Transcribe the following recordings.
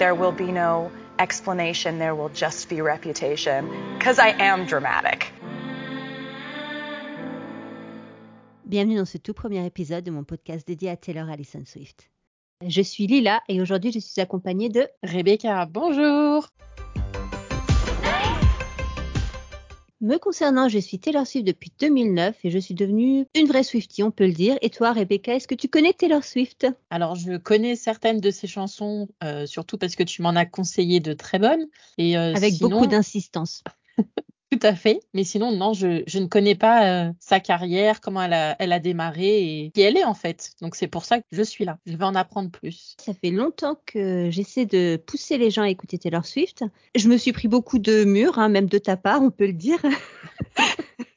there will be no explanation, there will just be reputation, because I am dramatic. Bienvenue dans ce tout premier épisode de mon podcast dédié à Taylor Allison Swift. Je suis Lila et aujourd'hui je suis accompagnée de Rebecca. Bonjour. Me concernant, je suis Taylor Swift depuis 2009 et je suis devenue une vraie Swiftie, on peut le dire. Et toi, Rebecca, est-ce que tu connais Taylor Swift? Alors, je connais certaines de ses chansons, euh, surtout parce que tu m'en as conseillé de très bonnes. Et, euh, Avec beaucoup d'insistance. Tout à fait. Mais sinon, non, je, je ne connais pas euh, sa carrière, comment elle a, elle a démarré et qui elle est en fait. Donc c'est pour ça que je suis là. Je vais en apprendre plus. Ça fait longtemps que j'essaie de pousser les gens à écouter Taylor Swift. Je me suis pris beaucoup de murs, hein, même de ta part, on peut le dire.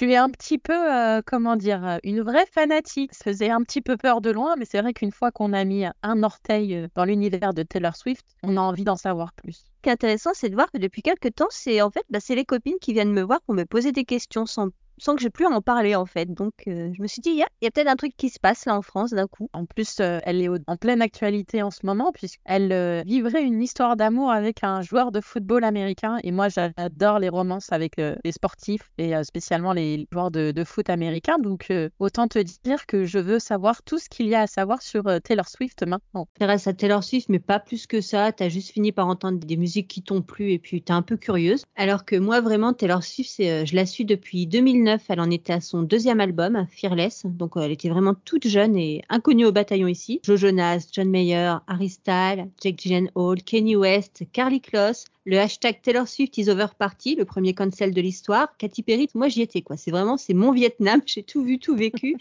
tu es un petit peu, euh, comment dire, euh, une vraie fanatique. Ça faisait un petit peu peur de loin, mais c'est vrai qu'une fois qu'on a mis un orteil euh, dans l'univers de Taylor Swift, on a envie d'en savoir plus. Ce qui est intéressant, c'est de voir que depuis quelques temps, c'est en fait, bah, c'est les copines qui viennent me voir pour me poser des questions sans sans que j'ai plus à en parler en fait. Donc euh, je me suis dit, il y a, peut-être un truc qui se passe là en France d'un coup. En plus, euh, elle est en pleine actualité en ce moment puisqu'elle euh, vivrait une histoire d'amour avec un joueur de football américain. Et moi, j'adore les romances avec les sportifs et spécialement les joueurs de, foot américains. Donc autant te dire que je veux savoir tout ce qu'il y a à savoir sur Taylor Swift maintenant. T'intéresses à Taylor Swift, mais pas plus que ça. T'as juste fini par entendre des musiques qui t'ont plu et puis t'es un peu curieuse. Alors que moi, vraiment, Taylor Swift, je la suis depuis 2009 elle en était à son deuxième album, Fearless. Donc elle était vraiment toute jeune et inconnue au bataillon ici. Joe Jonas, John Mayer, Harry Styles, Jake Gyllenhaal, Kenny West, Carly Kloss, le hashtag Taylor Swift is over party, le premier cancel de l'histoire. Katy Perry, moi j'y étais quoi. C'est vraiment c'est mon Vietnam. J'ai tout vu, tout vécu.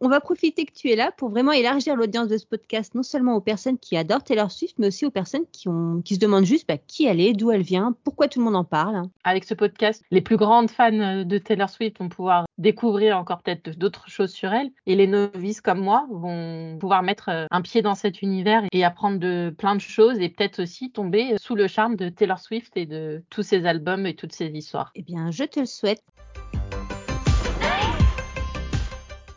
On va profiter que tu es là pour vraiment élargir l'audience de ce podcast, non seulement aux personnes qui adorent Taylor Swift, mais aussi aux personnes qui, ont, qui se demandent juste bah, qui elle est, d'où elle vient, pourquoi tout le monde en parle. Avec ce podcast, les plus grandes fans de Taylor Swift vont pouvoir découvrir encore peut-être d'autres choses sur elle, et les novices comme moi vont pouvoir mettre euh, un pied dans cet univers et apprendre de plein de choses, et peut-être aussi tomber sous le charme de Taylor Swift et de tous ses albums et toutes ses histoires. Eh bien, je te le souhaite.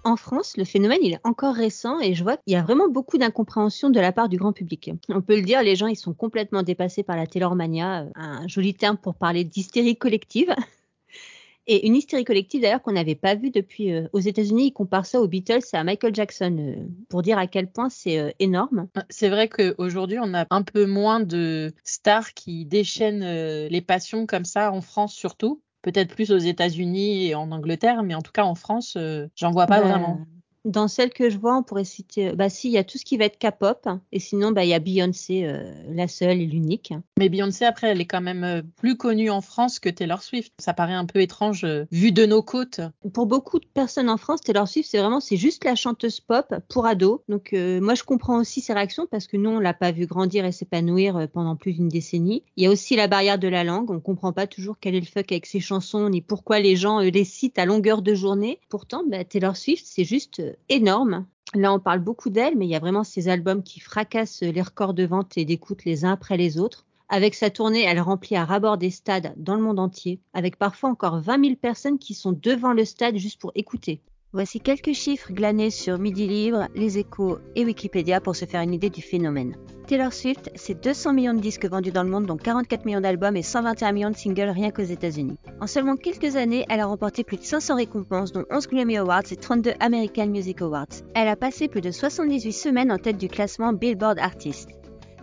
En France, le phénomène est encore récent et je vois qu'il y a vraiment beaucoup d'incompréhension de la part du grand public. On peut le dire, les gens sont complètement dépassés par la Taylormania, euh, un joli terme pour parler d'hystérie collective. Et une hystérie collective d'ailleurs qu'on n'avait pas vue depuis euh, aux États-Unis, ils comparent ça aux Beatles et à Michael Jackson euh, pour dire à quel point c'est énorme. C'est vrai qu'aujourd'hui on a un peu moins de stars qui déchaînent les passions comme ça en France surtout peut-être plus aux États-Unis et en Angleterre, mais en tout cas en France, euh, j'en vois pas vraiment. Dans celle que je vois, on pourrait citer, bah si, il y a tout ce qui va être K-pop, et sinon, bah il y a Beyoncé, euh, la seule et l'unique. Mais Beyoncé, après, elle est quand même euh, plus connue en France que Taylor Swift. Ça paraît un peu étrange euh, vu de nos côtes. Pour beaucoup de personnes en France, Taylor Swift, c'est vraiment, c'est juste la chanteuse pop pour ados. Donc moi, je comprends aussi ses réactions parce que nous, on l'a pas vu grandir et s'épanouir pendant plus d'une décennie. Il y a aussi la barrière de la langue. On comprend pas toujours quel est le fuck avec ses chansons ni pourquoi les gens les citent à longueur de journée. Pourtant, bah, Taylor Swift, c'est juste énorme. Là, on parle beaucoup d'elle, mais il y a vraiment ces albums qui fracassent les records de vente et d'écoute les uns après les autres. Avec sa tournée, elle remplit à rabord des stades dans le monde entier, avec parfois encore 20 000 personnes qui sont devant le stade juste pour écouter. Voici quelques chiffres glanés sur Midi Libre, Les Échos et Wikipédia pour se faire une idée du phénomène. Taylor Swift, c'est 200 millions de disques vendus dans le monde, dont 44 millions d'albums et 121 millions de singles rien qu'aux États-Unis. En seulement quelques années, elle a remporté plus de 500 récompenses, dont 11 Grammy Awards et 32 American Music Awards. Elle a passé plus de 78 semaines en tête du classement Billboard Artist.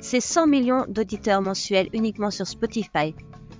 C'est 100 millions d'auditeurs mensuels uniquement sur Spotify,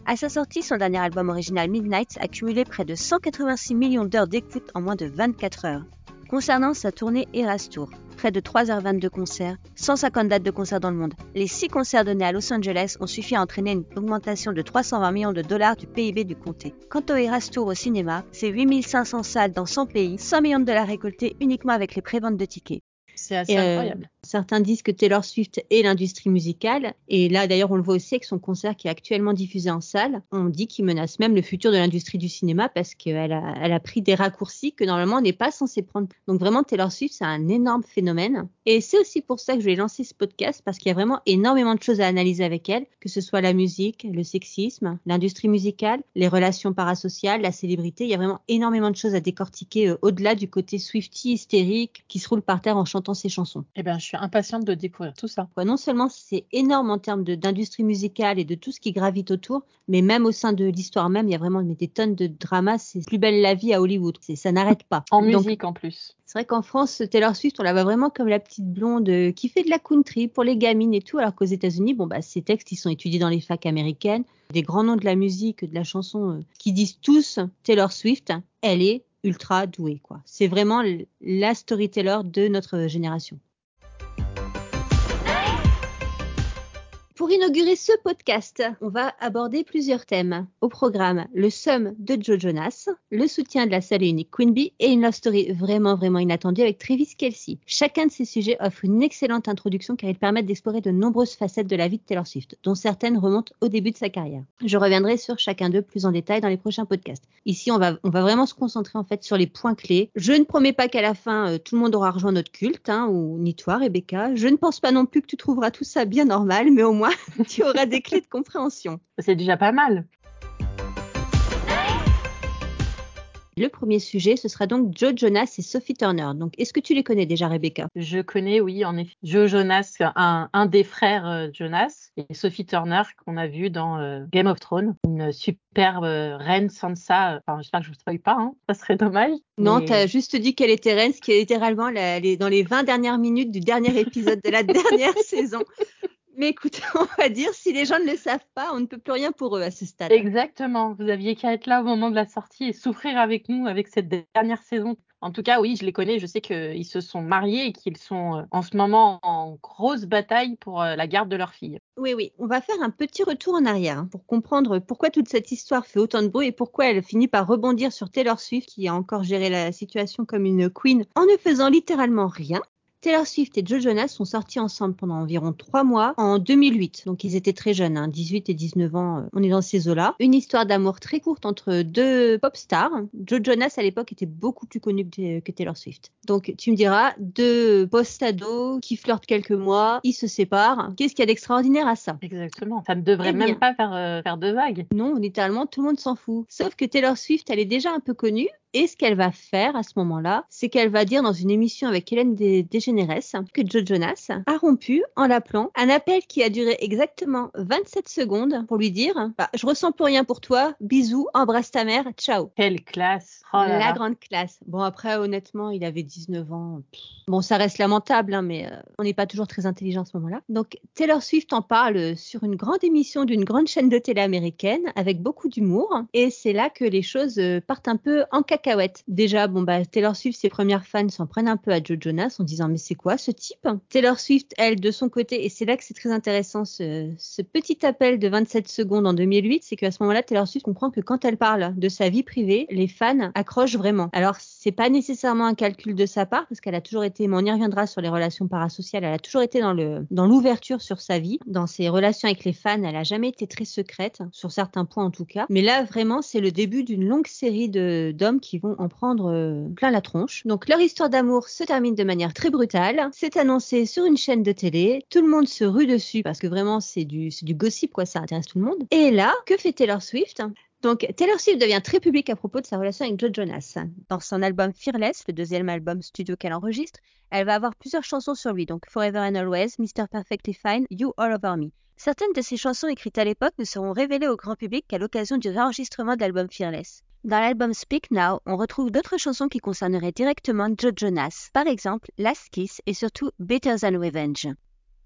à sa sortie, son dernier album original Midnight a cumulé près de 186 millions d'heures d'écoute en moins de 24 heures. Concernant sa tournée Eras Tour, près de 3h22 concerts, 150 dates de concerts dans le monde. Les 6 concerts donnés à Los Angeles ont suffi à entraîner une augmentation de 320 millions de dollars du PIB du comté. Quant au Eras Tour au cinéma, c'est 8500 salles dans 100 pays, 100 millions de dollars récoltés uniquement avec les préventes de tickets. C'est assez euh, incroyable. Certains disent que Taylor Swift est l'industrie musicale. Et là, d'ailleurs, on le voit aussi avec son concert qui est actuellement diffusé en salle. On dit qu'il menace même le futur de l'industrie du cinéma parce qu'elle a, elle a pris des raccourcis que normalement on n'est pas censé prendre. Donc vraiment, Taylor Swift, c'est un énorme phénomène. Et c'est aussi pour ça que je vais lancer ce podcast, parce qu'il y a vraiment énormément de choses à analyser avec elle, que ce soit la musique, le sexisme, l'industrie musicale, les relations parasociales, la célébrité. Il y a vraiment énormément de choses à décortiquer euh, au-delà du côté Swifty hystérique qui se roule par terre en chantant ses chansons. Eh bien, je suis impatiente de découvrir tout ça. non seulement c'est énorme en termes d'industrie musicale et de tout ce qui gravite autour, mais même au sein de l'histoire même, il y a vraiment des tonnes de dramas. C'est plus belle la vie à Hollywood. Ça n'arrête pas. En musique en plus. C'est vrai qu'en France, Taylor Swift, on la voit vraiment comme la petite blonde euh, qui fait de la country pour les gamines et tout, alors qu'aux États-Unis, bon bah ces textes ils sont étudiés dans les facs américaines, des grands noms de la musique, de la chanson, euh, qui disent tous Taylor Swift, elle est ultra douée quoi. C'est vraiment la storyteller de notre génération. Pour inaugurer ce podcast, on va aborder plusieurs thèmes. Au programme, le sum de Joe Jonas, le soutien de la seule et unique Queen Bee et une love story vraiment vraiment inattendue avec Travis Kelsey. Chacun de ces sujets offre une excellente introduction car ils permettent d'explorer de nombreuses facettes de la vie de Taylor Swift, dont certaines remontent au début de sa carrière. Je reviendrai sur chacun d'eux plus en détail dans les prochains podcasts. Ici, on va, on va vraiment se concentrer en fait sur les points clés. Je ne promets pas qu'à la fin, euh, tout le monde aura rejoint notre culte, hein, ou ni toi, Rebecca. Je ne pense pas non plus que tu trouveras tout ça bien normal, mais au moins tu auras des clés de compréhension. C'est déjà pas mal. Le premier sujet, ce sera donc Joe Jonas et Sophie Turner. Donc, est-ce que tu les connais déjà, Rebecca? Je connais, oui, en effet. Joe Jonas, un, un des frères euh, Jonas, et Sophie Turner, qu'on a vu dans euh, Game of Thrones, une superbe euh, reine Sansa. Enfin, j'espère que je ne vous spoil pas, hein. ça serait dommage. Non, tu as juste dit qu'elle était reine, ce qui est littéralement dans les 20 dernières minutes du dernier épisode de la dernière saison. Mais écoute, on va dire, si les gens ne le savent pas, on ne peut plus rien pour eux à ce stade. Exactement. Vous aviez qu'à être là au moment de la sortie et souffrir avec nous avec cette dernière saison. En tout cas, oui, je les connais. Je sais qu'ils se sont mariés et qu'ils sont euh, en ce moment en grosse bataille pour euh, la garde de leur fille. Oui, oui. On va faire un petit retour en arrière hein, pour comprendre pourquoi toute cette histoire fait autant de bruit et pourquoi elle finit par rebondir sur Taylor Swift qui a encore géré la situation comme une queen en ne faisant littéralement rien. Taylor Swift et Joe Jonas sont sortis ensemble pendant environ trois mois en 2008. Donc ils étaient très jeunes, hein, 18 et 19 ans. Euh, on est dans ces eaux-là. Une histoire d'amour très courte entre deux pop stars. Joe Jonas à l'époque était beaucoup plus connu que, Taylor Swift. Donc tu me diras, deux post-ados qui flirtent quelques mois, ils se séparent. Qu'est-ce qu'il y a d'extraordinaire à ça? Exactement. Ça ne devrait même pas faire, euh, faire de vagues. Non, littéralement tout le monde s'en fout. Sauf que Taylor Swift, elle est déjà un peu connue et ce qu'elle va faire à ce moment-là, c'est qu'elle va dire dans une émission avec Hélène DeGeneres que Joe Jonas a rompu en l'appelant un appel qui a duré exactement 27 secondes pour lui dire bah, Je ressens plus rien pour toi, bisous, embrasse ta mère, ciao. Quelle classe oh La grande classe. Bon, après, honnêtement, il avait 19 ans. Bon, ça reste lamentable, hein, mais euh, on n'est pas toujours très intelligent à ce moment-là. Donc, Taylor Swift en parle sur une grande émission d'une grande chaîne de télé américaine avec beaucoup d'humour. Et c'est là que les choses euh, partent un peu en cacahuète. Déjà, bon, bah, Taylor Swift, ses premières fans s'en prennent un peu à Joe Jonas en disant, mais c'est quoi ce type? Taylor Swift, elle, de son côté, et c'est là que c'est très intéressant, ce, petit appel de 27 secondes en 2008, c'est qu'à ce moment-là, Taylor Swift comprend que quand elle parle de sa vie privée, les fans accrochent vraiment. Alors, c'est pas nécessairement un calcul de sa part, parce qu'elle a toujours été, mais on y reviendra sur les relations parasociales, elle a toujours été dans l'ouverture sur sa vie, dans ses relations avec les fans, elle a jamais été très secrète, sur certains points en tout cas. Mais là, vraiment, c'est le début d'une longue série d'hommes qui vont en prendre euh, plein la tronche. Donc leur histoire d'amour se termine de manière très brutale. C'est annoncé sur une chaîne de télé. Tout le monde se rue dessus parce que vraiment c'est du, gossip quoi, ça intéresse tout le monde. Et là, que fait Taylor Swift? Donc, Taylor Swift devient très publique à propos de sa relation avec Joe Jonas. Dans son album Fearless, le deuxième album studio qu'elle enregistre, elle va avoir plusieurs chansons sur lui, donc Forever and Always, Mr. Perfectly Fine, You All Over Me. Certaines de ces chansons écrites à l'époque ne seront révélées au grand public qu'à l'occasion du réenregistrement de l'album Fearless. Dans l'album Speak Now, on retrouve d'autres chansons qui concerneraient directement Joe Jonas, par exemple Last Kiss et surtout Better Than Revenge.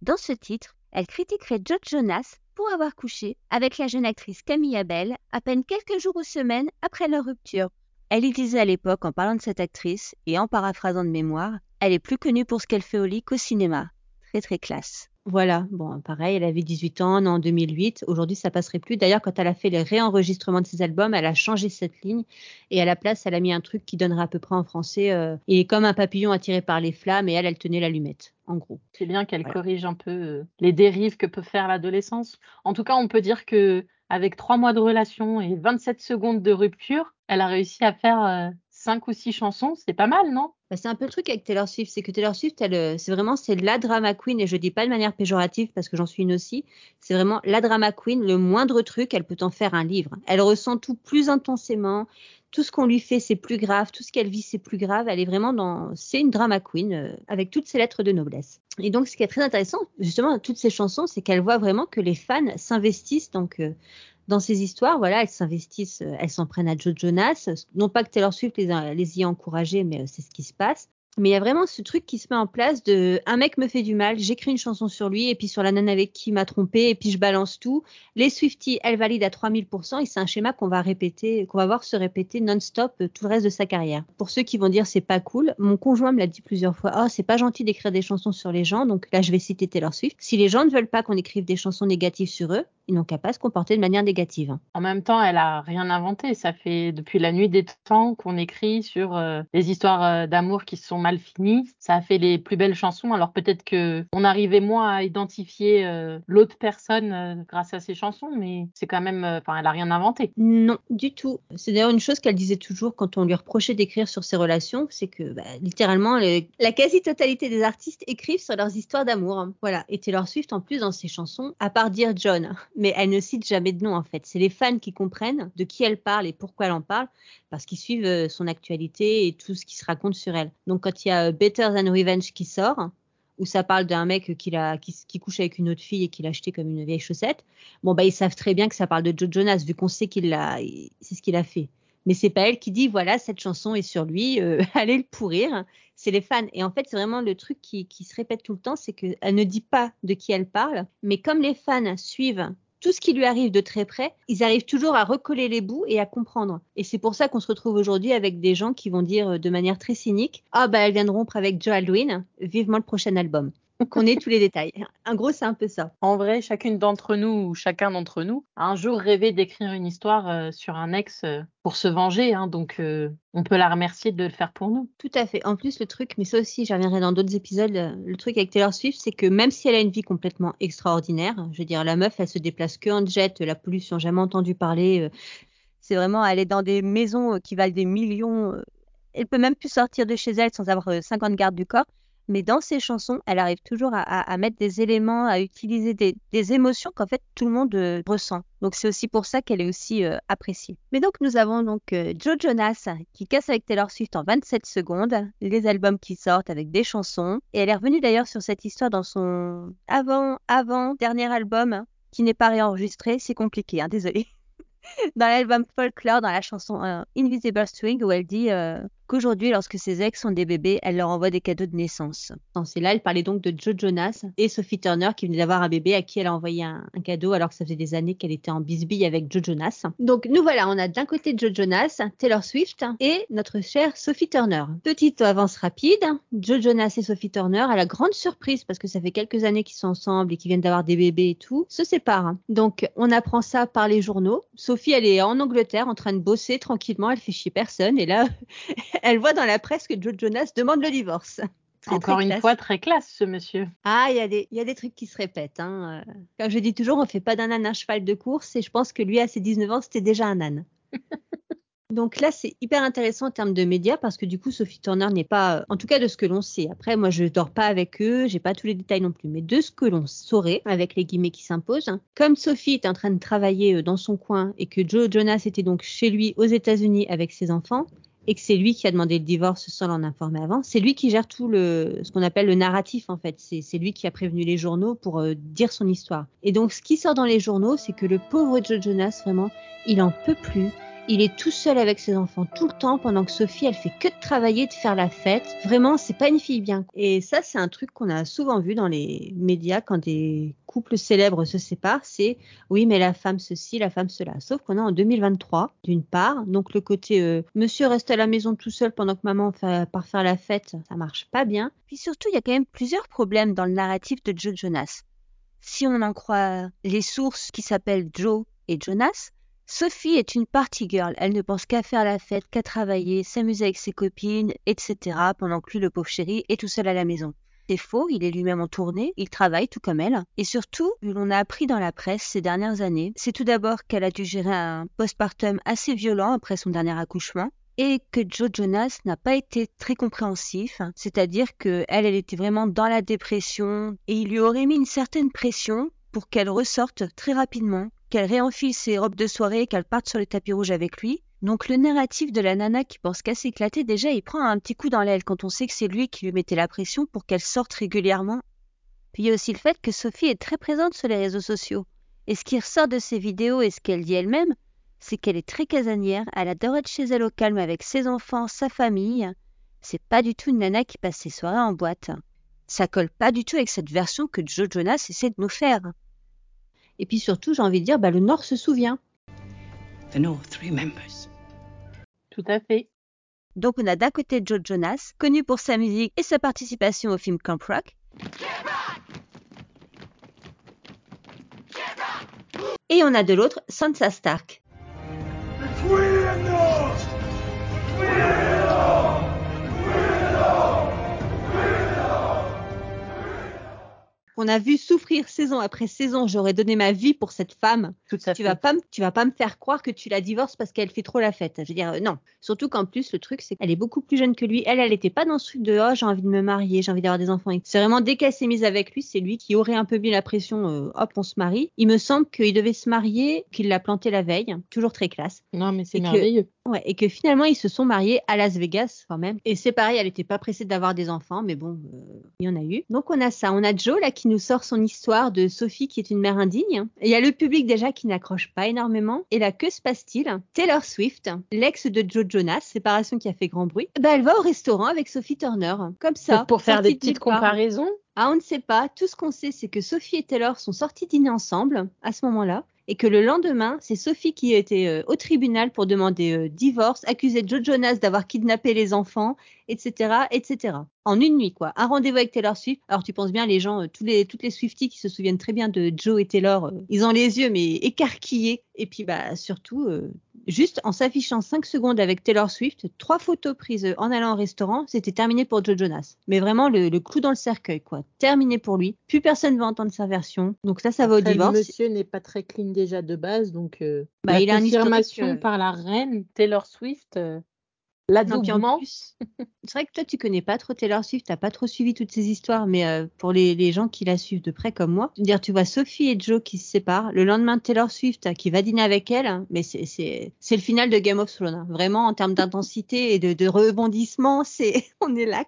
Dans ce titre, elle critiquerait Joe Jonas pour avoir couché avec la jeune actrice Camille Abel à peine quelques jours ou semaines après leur rupture. Elle y disait à l'époque en parlant de cette actrice et en paraphrasant de mémoire, elle est plus connue pour ce qu'elle fait au lit qu'au cinéma. Très très classe. Voilà, bon, pareil, elle avait 18 ans en 2008. Aujourd'hui, ça passerait plus. D'ailleurs, quand elle a fait les réenregistrements de ses albums, elle a changé cette ligne et à la place, elle a mis un truc qui donnerait à peu près en français euh, Il est comme un papillon attiré par les flammes et elle, elle tenait l'allumette, en gros. C'est bien qu'elle corrige un peu euh, les dérives que peut faire l'adolescence. En tout cas, on peut dire que avec trois mois de relation et 27 secondes de rupture, elle a réussi à faire euh, cinq ou six chansons, c'est pas mal, non? Bah, c'est un peu le truc avec Taylor Swift, c'est que Taylor Swift, elle, euh, c'est vraiment c'est la drama queen et je dis pas de manière péjorative parce que j'en suis une aussi. C'est vraiment la drama queen. Le moindre truc, elle peut en faire un livre. Elle ressent tout plus intensément. Tout ce qu'on lui fait, c'est plus grave. Tout ce qu'elle vit, c'est plus grave. Elle est vraiment dans, c'est une drama queen euh, avec toutes ses lettres de noblesse. Et donc, ce qui est très intéressant, justement, toutes ces chansons, c'est qu'elle voit vraiment que les fans s'investissent donc euh, dans ces histoires, voilà, elles s'investissent, euh, elles s'en prennent à Joe Jonas. Non pas que Taylor Swift les, les y ait encouragées, mais euh, c'est ce qui se passe. Mais il y a vraiment ce truc qui se met en place de un mec me fait du mal, j'écris une chanson sur lui et puis sur la nana avec qui m'a trompé et puis je balance tout. Les Swifties, elles valident à 3000% et c'est un schéma qu'on va répéter, qu'on va voir se répéter non-stop euh, tout le reste de sa carrière. Pour ceux qui vont dire c'est pas cool, mon conjoint me l'a dit plusieurs fois, oh c'est pas gentil d'écrire des chansons sur les gens, donc là je vais citer Taylor Swift. Si les gens ne veulent pas qu'on écrive des chansons négatives sur eux, ils n'ont qu'à pas se comporter de manière négative. En même temps, elle a rien inventé. Ça fait depuis la nuit des temps qu'on écrit sur euh, les histoires euh, d'amour qui sont mal finies. Ça a fait les plus belles chansons. Alors peut-être que on arrivait moins à identifier euh, l'autre personne grâce à ces chansons, mais c'est quand même, enfin, elle a rien inventé. Non, du tout. C'est d'ailleurs une chose qu'elle disait toujours quand on lui reprochait d'écrire sur ses relations, c'est que bah, littéralement la quasi-totalité des artistes écrivent sur leurs histoires d'amour. Voilà. Et Taylor Swift en plus dans ses chansons, à part dire John mais elle ne cite jamais de nom en fait. C'est les fans qui comprennent de qui elle parle et pourquoi elle en parle, parce qu'ils suivent euh, son actualité et tout ce qui se raconte sur elle. Donc quand il y a euh, Better Than Revenge qui sort, où ça parle d'un mec qui, qui, couche avec une autre fille et qui l'a acheté comme une vieille chaussette, bon bah ils savent très bien que ça parle de Joe Jonas vu qu'on sait qu'il l'a, c'est ce qu'il a fait mais c'est pas elle qui dit voilà cette chanson est sur lui, euh, allez le pourrir. C'est les fans. Et en fait, c'est vraiment le truc qui, qui, se répète tout le temps, c'est qu'elle ne dit pas de qui elle parle, mais comme les fans suivent tout ce qui lui arrive de très près, ils arrivent toujours à recoller les bouts et à comprendre. Et c'est pour ça qu'on se retrouve aujourd'hui avec des gens qui vont dire de manière très cynique Ah, bah, elle vient de rompre avec Joe Alwyn, vivement le prochain album qu'on ait tous les détails. En gros, c'est un peu ça. En vrai, chacune d'entre nous ou chacun d'entre nous a un jour rêvé d'écrire une histoire euh, sur un ex euh, pour se venger. Hein, donc, euh, on peut la remercier de le faire pour nous. Tout à fait. En plus, le truc, mais ça aussi, j'y reviendrai dans d'autres épisodes, le truc avec Taylor Swift, c'est que même si elle a une vie complètement extraordinaire, je veux dire, la meuf, elle se déplace que en jet, la pollution, jamais entendu parler. c'est vraiment, elle est dans des maisons qui valent des millions. Elle peut même plus sortir de chez elle sans avoir 50 gardes du corps mais dans ses chansons, elle arrive toujours à, mettre des éléments, à utiliser des, émotions qu'en fait tout le monde euh, ressent. Donc c'est aussi pour ça qu'elle est aussi euh, appréciée. Mais donc nous avons donc euh, Joe Jonas qui casse avec Taylor Swift en 27 secondes, les albums qui sortent avec des chansons, et elle est revenue d'ailleurs sur cette histoire dans son avant avant dernier album qui n'est pas réenregistré, c'est compliqué, hein, désolé. dans l'album Folklore, dans la chanson Invisible String, où elle dit qu'aujourd'hui, lorsque ses ex ont des bébés, elle leur envoie des cadeaux de naissance. C'est là, elle parlait donc de Joe Jonas et Sophie Turner qui venait d'avoir un bébé à qui elle a envoyé un, cadeau alors que ça faisait des années qu'elle était en bisbille avec Joe Jonas. Donc nous voilà, on a d'un côté Joe Jonas, Taylor Swift et notre chère Sophie Turner. Petite avance rapide, Joe Jonas et Sophie Turner, à la grande surprise parce que ça fait quelques années qu'ils sont ensemble et qu'ils viennent d'avoir des bébés et tout, se séparent. Donc on apprend ça par les journaux. Sophie, elle est en Angleterre en train de bosser tranquillement, elle fait chier personne et là elle voit dans la presse que Joe Jonas demande le divorce. Encore une fois, très classe, ce monsieur. Ah, il y, a des, y a des trucs qui se répètent. Hein. Euh. Comme je dis toujours, on fait pas d'un âne un cheval de course et je pense que lui, à ses 19 ans, c'était déjà un âne. Donc là, c'est hyper intéressant en termes de médias parce que du coup, Sophie Turner n'est pas, en tout cas de ce que l'on sait. Après, moi, je dors pas avec eux, j'ai pas tous les détails non plus, mais de ce que l'on saurait, avec les guillemets qui s'imposent, comme Sophie est en train de travailler euh, dans son coin et que Joe Jonas était donc chez lui aux États-Unis avec ses enfants, et que c'est lui qui a demandé le divorce sans l'en informer avant. C'est lui qui gère tout le, ce qu'on appelle le narratif en fait. C'est lui qui a prévenu les journaux pour euh, dire son histoire. Et donc ce qui sort dans les journaux, c'est que le pauvre Joe Jonas vraiment, il en peut plus. Il est tout seul avec ses enfants tout le temps pendant que Sophie, elle fait que de travailler, de faire la fête. Vraiment, c'est pas une fille bien. Et ça, c'est un truc qu'on a souvent vu dans les médias quand des couples célèbres se séparent. C'est oui, mais la femme ceci, la femme cela. Sauf qu'on est en 2023, d'une part. Donc le côté euh, monsieur reste à la maison tout seul pendant que maman part faire la fête, ça marche pas bien. Puis surtout, il y a quand même plusieurs problèmes dans le narratif de Joe Jonas. Si on en croit les sources qui s'appellent Joe et Jonas, Sophie est une party girl. Elle ne pense qu'à faire la fête, qu'à travailler, s'amuser avec ses copines, etc. pendant que lui, le pauvre chéri, est tout seul à la maison. C'est faux, il est lui-même en tournée, il travaille tout comme elle. Et surtout, l'on a appris dans la presse ces dernières années, c'est tout d'abord qu'elle a dû gérer un postpartum assez violent après son dernier accouchement, et que Joe Jonas n'a pas été très compréhensif, c'est-à-dire que elle, elle était vraiment dans la dépression et il lui aurait mis une certaine pression pour qu'elle ressorte très rapidement, qu'elle réenfile ses robes de soirée, qu'elle parte sur le tapis rouge avec lui. Donc le narratif de la nana qui pense qu'à s'éclater, déjà il prend un petit coup dans l'aile quand on sait que c'est lui qui lui mettait la pression pour qu'elle sorte régulièrement. Puis il y a aussi le fait que Sophie est très présente sur les réseaux sociaux. Et ce qui ressort de ses vidéos et ce qu'elle dit elle-même, c'est qu'elle est très casanière, elle adore être chez elle au calme avec ses enfants, sa famille. C'est pas du tout une nana qui passe ses soirées en boîte. Ça colle pas du tout avec cette version que Joe Jonas essaie de nous faire. Et puis surtout, j'ai envie de dire, bah, le Nord se souvient. The North remembers. Tout à fait. Donc on a d'un côté Joe Jonas, connu pour sa musique et sa participation au film Camp Rock. Et on a de l'autre Sansa Stark. On a vu souffrir saison après saison. J'aurais donné ma vie pour cette femme. Tout à Tu fait. vas pas, me- tu vas pas me faire croire que tu la divorces parce qu'elle fait trop la fête. Je veux dire, euh, non. Surtout qu'en plus, le truc, c'est qu'elle est beaucoup plus jeune que lui. Elle, elle était pas dans ce truc de, oh, j'ai envie de me marier, j'ai envie d'avoir des enfants. C'est vraiment dès qu'elle s'est mise avec lui, c'est lui qui aurait un peu mis la pression, euh, hop, on se marie. Il me semble qu'il devait se marier, qu'il l'a planté la veille. Toujours très classe. Non, mais c'est que- merveilleux. Ouais, et que finalement ils se sont mariés à Las Vegas quand même. Et c'est pareil, elle n'était pas pressée d'avoir des enfants, mais bon, euh, il y en a eu. Donc on a ça, on a Joe là qui nous sort son histoire de Sophie qui est une mère indigne. Il y a le public déjà qui n'accroche pas énormément. Et là, que se passe-t-il? Taylor Swift, l'ex de Joe Jonas, séparation qui a fait grand bruit, bah elle va au restaurant avec Sophie Turner, comme ça. Pour faire des de petites comparaisons, Ah, on ne sait pas. Tout ce qu'on sait, c'est que Sophie et Taylor sont sortis dîner ensemble à ce moment-là. Et que le lendemain, c'est Sophie qui était euh, au tribunal pour demander euh, divorce, accuser Joe Jonas d'avoir kidnappé les enfants, etc., etc. En une nuit, quoi. Un rendez-vous avec Taylor Swift. Alors, tu penses bien, les gens, euh, tous les, toutes les Swifties qui se souviennent très bien de Joe et Taylor, euh, ils ont les yeux, mais écarquillés. Et puis, bah, surtout, euh, juste en s'affichant 5 secondes avec Taylor Swift, trois photos prises en allant au restaurant, c'était terminé pour Joe Jonas. Mais vraiment, le, le clou dans le cercueil, quoi. Terminé pour lui. Plus personne va entendre sa version. Donc, ça, ça va au après, le divorce. monsieur n'est pas très clean déjà de base, donc euh, Bah, la il a confirmation euh, par la reine Taylor Swift, euh, Non, puis en l'adoubement. c'est vrai que toi, tu connais pas trop Taylor Swift, t'as pas trop suivi toutes ces histoires, mais euh, pour les, les gens qui la suivent de près comme moi, dire tu vois Sophie et Joe qui se séparent, le lendemain Taylor Swift qui va dîner avec elle, hein, mais c'est le final de Game of Thrones, hein. vraiment en termes d'intensité et de, de rebondissement, c'est on est là.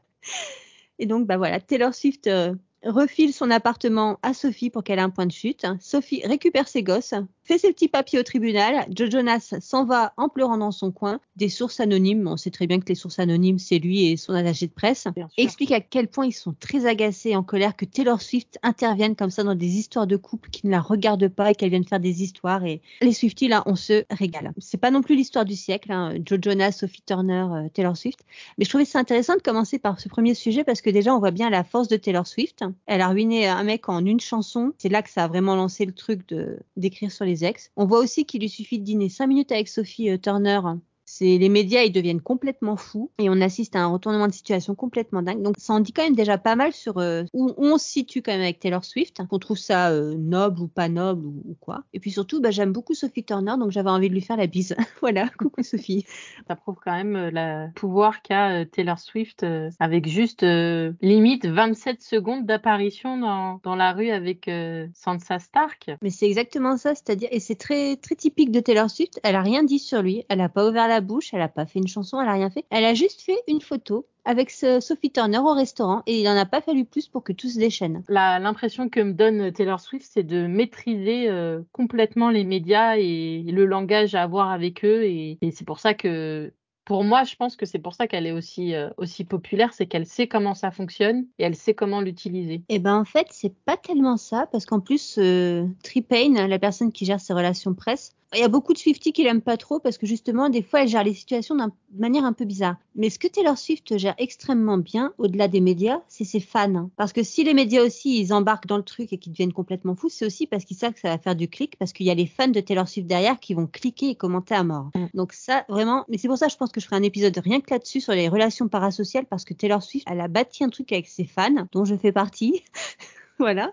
Et donc bah voilà, Taylor Swift euh, refile son appartement à Sophie pour qu'elle ait un point de chute. Sophie récupère ses gosses, fait ses petits papiers au tribunal. Joe Jonas s'en va en pleurant dans son coin. Des sources anonymes, on sait très bien que les sources anonymes, c'est lui et son attaché de presse, expliquent à quel point ils sont très agacés et en colère que Taylor Swift intervienne comme ça dans des histoires de couple qui ne la regardent pas et qu'elle vienne faire des histoires. Et les Swifties, là, on se régale. C'est pas non plus l'histoire du siècle, hein. Joe Jonas, Sophie Turner, euh, Taylor Swift. Mais je trouvais ça intéressant de commencer par ce premier sujet parce que déjà, on voit bien la force de Taylor Swift. Elle a ruiné un mec en une chanson. C'est là que ça a vraiment lancé le truc de d'écrire sur les On voit aussi qu'il lui suffit de dîner cinq minutes avec Sophie euh, Turner. C'est les médias, ils deviennent complètement fous et on assiste à un retournement de situation complètement dingue. Donc ça en dit quand même déjà pas mal sur euh, où, on se situe quand même avec Taylor Swift, qu'on trouve ça euh, noble ou pas noble ou, ou quoi. Et puis surtout, bah, j'aime beaucoup Sophie Turner, donc j'avais envie de lui faire la bise. voilà, coucou Sophie. Ça prouve quand même euh, le pouvoir qu'a euh, Taylor Swift euh, avec juste euh, limite 27 secondes d'apparition dans, dans la rue avec euh, Sansa Stark. Mais c'est exactement ça, c'est-à-dire, et c'est très très typique de Taylor Swift. Elle a rien dit sur lui, elle a pas ouvert la bouche, elle a pas fait une chanson, elle a rien fait. Elle a juste fait une photo avec ce- Sophie Turner au restaurant et il en a pas fallu plus pour que tout se déchaîne. L'impression que me donne Taylor Swift, c'est de maîtriser euh, complètement les médias et le langage à avoir avec eux. Et, et c'est pour ça que, pour moi, je pense que c'est pour ça qu'elle est aussi, euh, aussi populaire, c'est qu'elle sait comment ça fonctionne et elle sait comment l'utiliser. Et ben en fait, c'est pas tellement ça parce qu'en plus, euh, Tripane, la personne qui gère ses relations presse, il y a beaucoup de Swifties qui l'aiment pas trop parce que justement, des fois, elle gère les situations d'un- de manière un peu bizarre. Mais ce que Taylor Swift gère extrêmement bien, au-delà des médias, c'est ses fans. Parce que si les médias aussi, ils embarquent dans le truc et qu'ils deviennent complètement fous, c'est aussi parce qu'ils savent que ça va faire du clic, parce qu'il y a les fans de Taylor Swift derrière qui vont cliquer et commenter à mort. Mm. Donc ça, vraiment, mais c'est pour ça, je pense que je ferai un épisode rien que là-dessus sur les relations parasociales parce que Taylor Swift, elle a bâti un truc avec ses fans, dont je fais partie. voilà,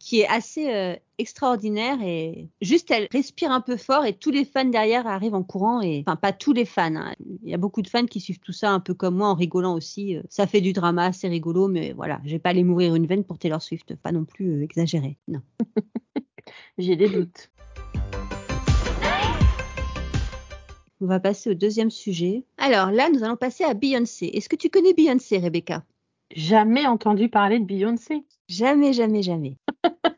qui est assez euh, extraordinaire et juste elle respire un peu fort et tous les fans derrière arrivent en courant et enfin pas tous les fans. hein. Il y a beaucoup de fans qui suivent tout ça un peu comme moi en rigolant aussi. Euh, Ça fait du drama, c'est rigolo, mais voilà, je vais pas aller mourir une veine pour Taylor Swift, pas non plus euh, exagéré. Non. J'ai des doutes. On va passer au deuxième sujet. Alors là, nous allons passer à Beyoncé. Est-ce que tu connais Beyoncé, Rebecca? Jamais entendu parler de Beyoncé. Jamais, jamais, jamais.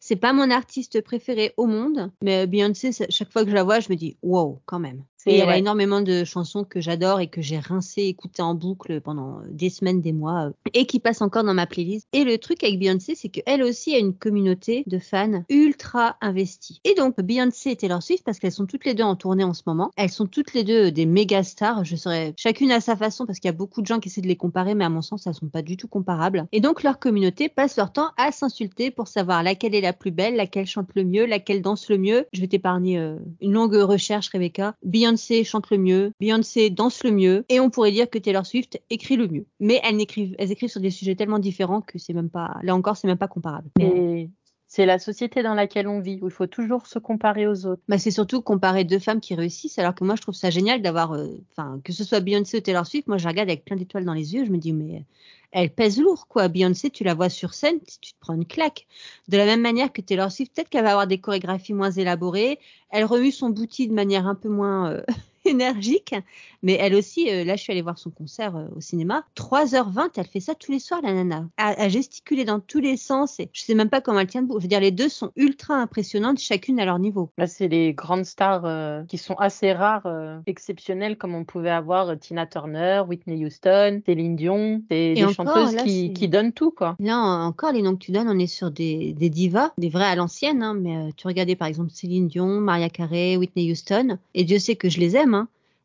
C'est pas mon artiste préféré au monde, mais Beyoncé, chaque fois que je la vois, je me dis wow, quand même. Et elle a énormément de chansons que j'adore et que j'ai rincé, écouté en boucle pendant des semaines, des mois, euh, et qui passent encore dans ma playlist. Et le truc avec Beyoncé, c'est qu'elle aussi a une communauté de fans ultra investis. Et donc, Beyoncé et Taylor Swift, parce qu'elles sont toutes les deux en tournée en ce moment, elles sont toutes les deux des méga stars. Je serais chacune à sa façon, parce qu'il y a beaucoup de gens qui essaient de les comparer, mais à mon sens, elles sont pas du tout comparables. Et donc, leur communauté passe leur temps à s'insulter pour savoir laquelle est la plus belle, laquelle chante le mieux, laquelle danse le mieux. Je vais t'épargner euh, une longue recherche, Rebecca. Beyoncé chante le mieux, Beyoncé danse le mieux, et on pourrait dire que Taylor Swift écrit le mieux. Mais elles écrivent, elles écrivent sur des sujets tellement différents que c'est même pas, là encore, c'est même pas comparable. Mais, Et c'est la société dans laquelle on vit, où il faut toujours se comparer aux autres. bah, c'est surtout comparer deux femmes qui réussissent, alors que moi, je trouve ça génial d'avoir, euh, enfin, que ce soit Beyoncé ou Taylor Swift, moi, je regarde avec plein d'étoiles dans les yeux, je me dis, mais elle pèse lourd, quoi. Beyoncé, tu la vois sur scène, tu tu te prends une claque. De la même manière que Taylor Swift, peut-être qu'elle va avoir des chorégraphies moins élaborées, elle remue son bouti de manière un peu moins euh, énergique, mais elle aussi, euh, là, je suis allée voir son concert euh, au cinéma, 3h20, elle fait ça tous les soirs, la nana, à, à gesticuler dans tous les sens, et je sais même pas comment elle tient debout. Je veux dire, les deux sont ultra impressionnantes, chacune à leur niveau. Là, c'est les grandes stars euh, qui sont assez rares, exceptionnelles, comme on pouvait avoir Tina Turner, Whitney Houston, Céline Dion. C'est des encore, chanteuses là, qui, qui donnent tout, quoi. Là en- encore, les noms que tu donnes, on est sur des, des divas, des vrais à l'ancienne, hein, mais tu regardais par exemple Céline Dion, Maria Carey, Whitney Houston, et Dieu sait que je les aime,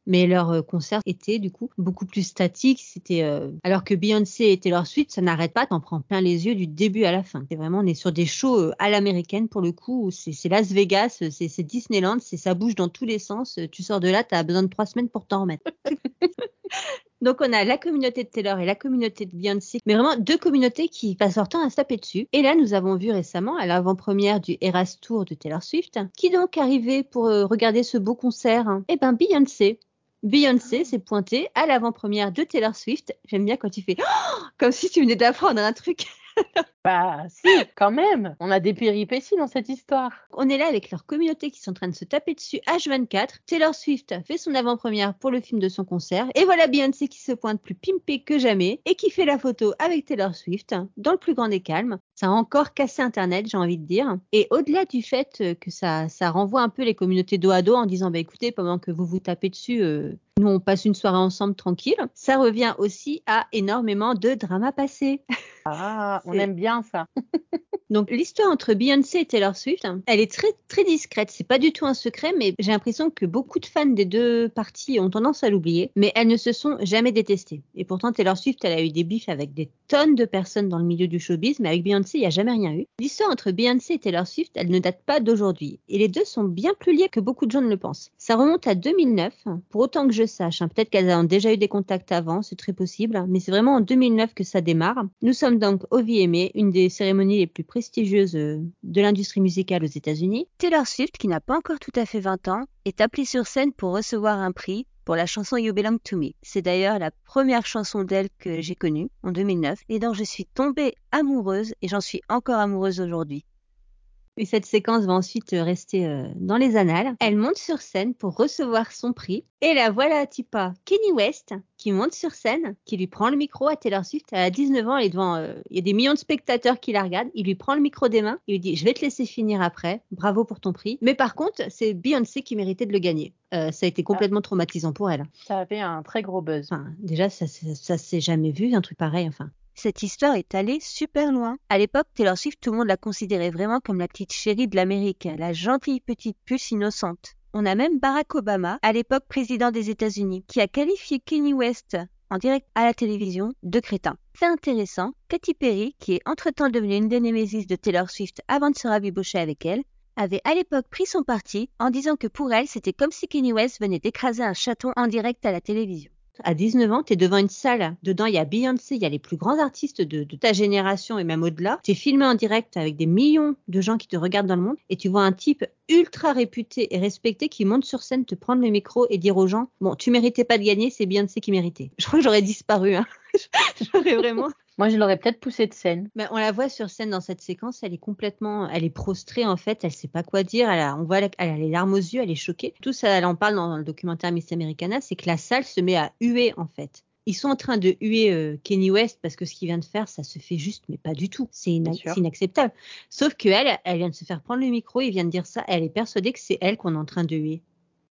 mais leurs euh, concerts étaient du coup beaucoup plus statiques. C'était euh, alors que Beyoncé et Taylor Swift, ça n'arrête pas, t'en prends plein les yeux du début à la fin. C'est vraiment, on est sur des shows euh, à l'américaine pour le coup, c'est Las Vegas, c'est Disneyland, c'est ça bouge dans tous les sens. Tu sors de là, t'as besoin de trois semaines pour t'en remettre. Donc on a la communauté de Taylor et la communauté de Beyoncé, mais vraiment deux communautés qui passent leur temps à se taper dessus. Et là, nous avons vu récemment à l'avant-première du Eras Tour de Taylor Swift, qui donc arrivait pour regarder ce beau concert. hein. Eh ben Beyoncé. Beyoncé s'est pointée à l'avant-première de Taylor Swift. J'aime bien quand tu fais Oh comme si tu venais d'apprendre un truc. Bah, si, quand même. On a des péripéties dans cette histoire. On est là avec leur communauté qui sont en train de se taper dessus H24. Taylor Swift fait son avant-première pour le film de son concert. Et voilà Beyoncé qui se pointe plus pimpée que jamais et qui fait la photo avec Taylor Swift dans le plus grand des calmes. Ça a encore cassé Internet, j'ai envie de dire. Et au-delà du fait que ça, ça renvoie un peu les communautés dos à dos en disant, bah écoutez, pendant que vous vous tapez dessus, euh, nous on passe une soirée ensemble tranquille. Ça revient aussi à énormément de drama passé. Ah, on aime bien ça. Donc l'histoire entre Beyoncé et Taylor Swift, hein, elle est très très discrète. C'est pas du tout un secret, mais j'ai l'impression que beaucoup de fans des deux parties ont tendance à l'oublier. Mais elles ne se sont jamais détestées. Et pourtant Taylor Swift, elle a eu des bifs avec des tonnes de personnes dans le milieu du showbiz, mais avec Beyoncé, il n'y a jamais rien eu. L'histoire entre Beyoncé et Taylor Swift, elle ne date pas d'aujourd'hui. Et les deux sont bien plus liés que beaucoup de gens ne le pensent. Ça remonte à 2009, pour autant que je hein. Peut-être qu'elles ont déjà eu des contacts avant, c'est très possible. Mais c'est vraiment en 2009 que ça démarre. Nous sommes donc au VMA, une des cérémonies les plus prestigieuses euh, de l'industrie musicale aux États-Unis. Taylor Swift, qui n'a pas encore tout à fait 20 ans, est appelée sur scène pour recevoir un prix pour la chanson You Belong to Me. C'est d'ailleurs la première chanson d'elle que j'ai connue en 2009 et dont je suis tombée amoureuse et j'en suis encore amoureuse aujourd'hui. Et cette séquence va ensuite euh, rester euh, dans les annales. Elle monte sur scène pour recevoir son prix. Et la voilà, Tipa, Kenny West, qui monte sur scène, qui lui prend le micro à Taylor Swift. Elle a 19 ans, elle est devant, euh, il y a des millions de spectateurs qui la regardent. Il lui prend le micro des mains, il lui dit, je vais te laisser finir après. Bravo pour ton prix. Mais par contre, c'est Beyoncé qui méritait de le gagner. Euh, ça a été complètement traumatisant pour elle. Ça avait un très gros buzz. Enfin, déjà, ça, ça, ça s'est jamais vu, un truc pareil. Enfin, cette histoire est allée super loin. À l'époque, Taylor Swift, tout le monde la considérait vraiment comme la petite chérie de l'Amérique, la gentille petite puce innocente. On a même Barack Obama, à l'époque président des États-Unis, qui a qualifié Kanye West en direct à la télévision de crétin. Fait intéressant, Katy Perry, qui est entre-temps devenue une des de Taylor Swift avant de se rabibocher avec elle, avait à l'époque pris son parti en disant que pour elle, c'était comme si Kanye West venait d'écraser un chaton en direct à la télévision. À 19 ans, tu es devant une salle. Dedans, il y a Beyoncé, il y a les plus grands artistes de, ta génération et même au-delà. Tu es filmé en direct avec des millions de gens qui te regardent dans le monde et tu vois un type ultra réputé et respecté qui monte sur scène, te prendre le micro et dire aux gens Bon, tu méritais pas de gagner, c'est Beyoncé qui méritait. Je crois que j'aurais disparu. Hein. j'aurais vraiment. Moi, je l'aurais peut-être poussé de scène. Mais on la voit sur scène dans cette séquence, elle est complètement, elle est prostrée en fait, elle sait pas quoi dire, elle a, on voit, elle a les larmes aux yeux, elle est choquée. Tout ça, elle en parle dans le documentaire Miss Americana, c'est que la salle se met à huer en fait. Ils sont en train de huer euh, Kenny West parce que ce qu'il vient de faire, ça se fait juste, mais pas du tout. C'est inacceptable. Sauf que elle, elle vient de se faire prendre le micro, il vient de dire ça, elle est persuadée que c'est elle qu'on est en train de huer.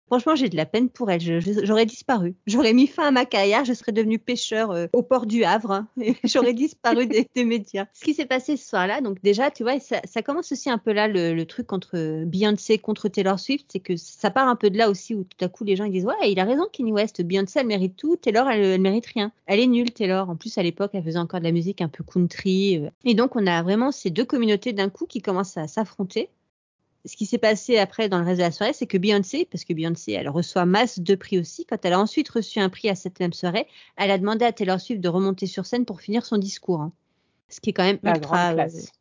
Franchement, j'ai de la peine pour elle. J'aurais disparu. J'aurais mis fin à ma carrière. Je serais devenue pêcheur euh, au port du Havre. Hein, j'aurais disparu des, médias. Ce qui s'est passé ce soir-là, donc déjà, tu vois, ça, commence aussi un peu là le, truc entre Beyoncé contre Taylor Swift, c'est que ça part un peu de là aussi où tout à coup les gens ils disent ouais, il a raison, Kanye West. Beyoncé elle mérite tout, Taylor elle, elle mérite rien. Elle est nulle, Taylor. En plus à l'époque, elle faisait encore de la musique un peu country. Euh. Et donc on a vraiment ces deux communautés d'un coup qui commencent à s'affronter ce qui s'est passé après dans le reste de la soirée, c'est que Beyoncé, parce que Beyoncé, elle reçoit masse de prix aussi, quand elle a ensuite reçu un prix à cette même soirée, elle a demandé à Taylor Swift de remonter sur scène pour finir son discours. Hein. Ce qui est quand même la ultra. Grande classe.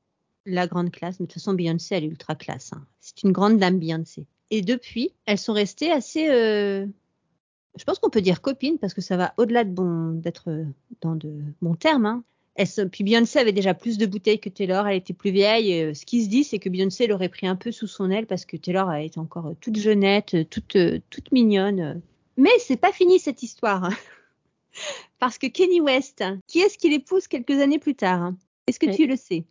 la grande classe. Mais de toute façon, Beyoncé, elle est ultra classe. Hein. C'est une grande dame, Beyoncé. Et depuis, elles sont restées assez. Euh, je pense qu'on peut dire copines, parce que ça va au-delà de bon, d'être dans de bons termes. Hein. Elle, puis Beyoncé avait déjà plus de bouteilles que Taylor, elle était plus vieille. Et, euh, ce qui se dit, c'est que Beyoncé l'aurait pris un peu sous son aile parce que Taylor elle était encore euh, toute jeunette, euh, toute, toute mignonne. Mais c'est pas fini cette histoire. Hein. parce que Kenny West, qui est-ce qu'il épouse quelques années plus tard hein? Est-ce que tu le sais?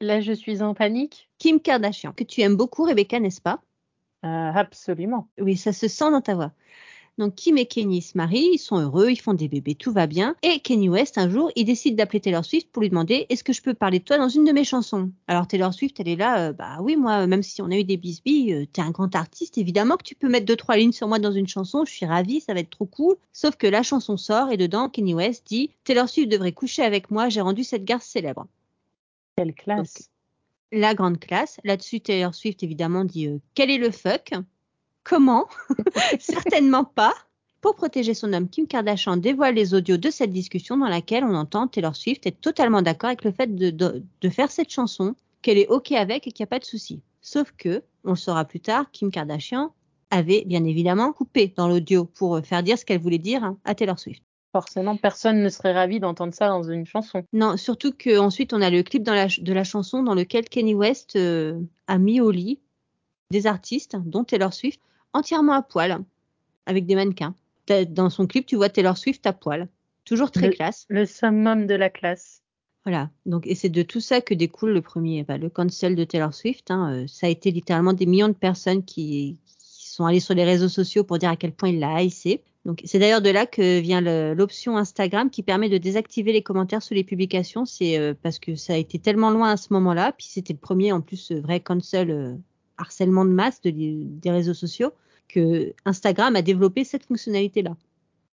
Là, je suis en panique. Kim Kardashian, que tu aimes beaucoup, Rebecca, n'est-ce pas? Absolument. Oui, ça se sent dans ta voix. Donc Kim et Kenny se marient, ils sont heureux, ils font des bébés, tout va bien. Et Kenny West, un jour, il décide d'appeler Taylor Swift pour lui demander est-ce que je peux parler de toi dans une de mes chansons? Alors Taylor Swift, elle est là, euh, bah oui, moi, même si on a eu des bisbilles, euh, t'es un grand artiste, évidemment que tu peux mettre deux trois lignes sur moi dans une chanson, je suis ravie, ça va être trop cool. Sauf que la chanson sort et dedans, Kenny West dit Taylor Swift devrait coucher avec moi, j'ai rendu cette garce célèbre. Quelle classe La grande classe. Là-dessus, Taylor Swift évidemment dit euh, quel est le fuck? Comment? Certainement pas. Pour protéger son homme, Kim Kardashian dévoile les audios de cette discussion dans laquelle on entend Taylor Swift être totalement d'accord avec le fait de, faire cette chanson, qu'elle est OK avec et qu'il n'y a pas de souci. Sauf que, on le saura plus tard, Kim Kardashian avait bien évidemment coupé dans l'audio pour faire dire ce qu'elle voulait dire hein, à Taylor Swift. Forcément, personne ne serait ravi d'entendre ça dans une chanson. Non, surtout qu'ensuite on a le clip de la chanson dans lequel Kenny West euh, a mis au lit des artistes, dont Taylor Swift, entièrement à poil, avec des mannequins dans son clip, tu vois Taylor Swift à poil. Toujours très classe. Le summum de la classe. Voilà. Donc, et c'est de tout ça que découle le premier, bah, le cancel de Taylor Swift. Hein. Euh, ça a été littéralement des millions de personnes qui, sont allées sur les réseaux sociaux pour dire à quel point il l'a haïssé. Donc, c'est d'ailleurs de là que vient l'option Instagram qui permet de désactiver les commentaires sous les publications. C'est euh, parce que ça a été tellement loin à ce moment-là. Puis c'était le premier, en plus, vrai cancel euh, harcèlement de masse des réseaux sociaux que Instagram a développé cette fonctionnalité-là.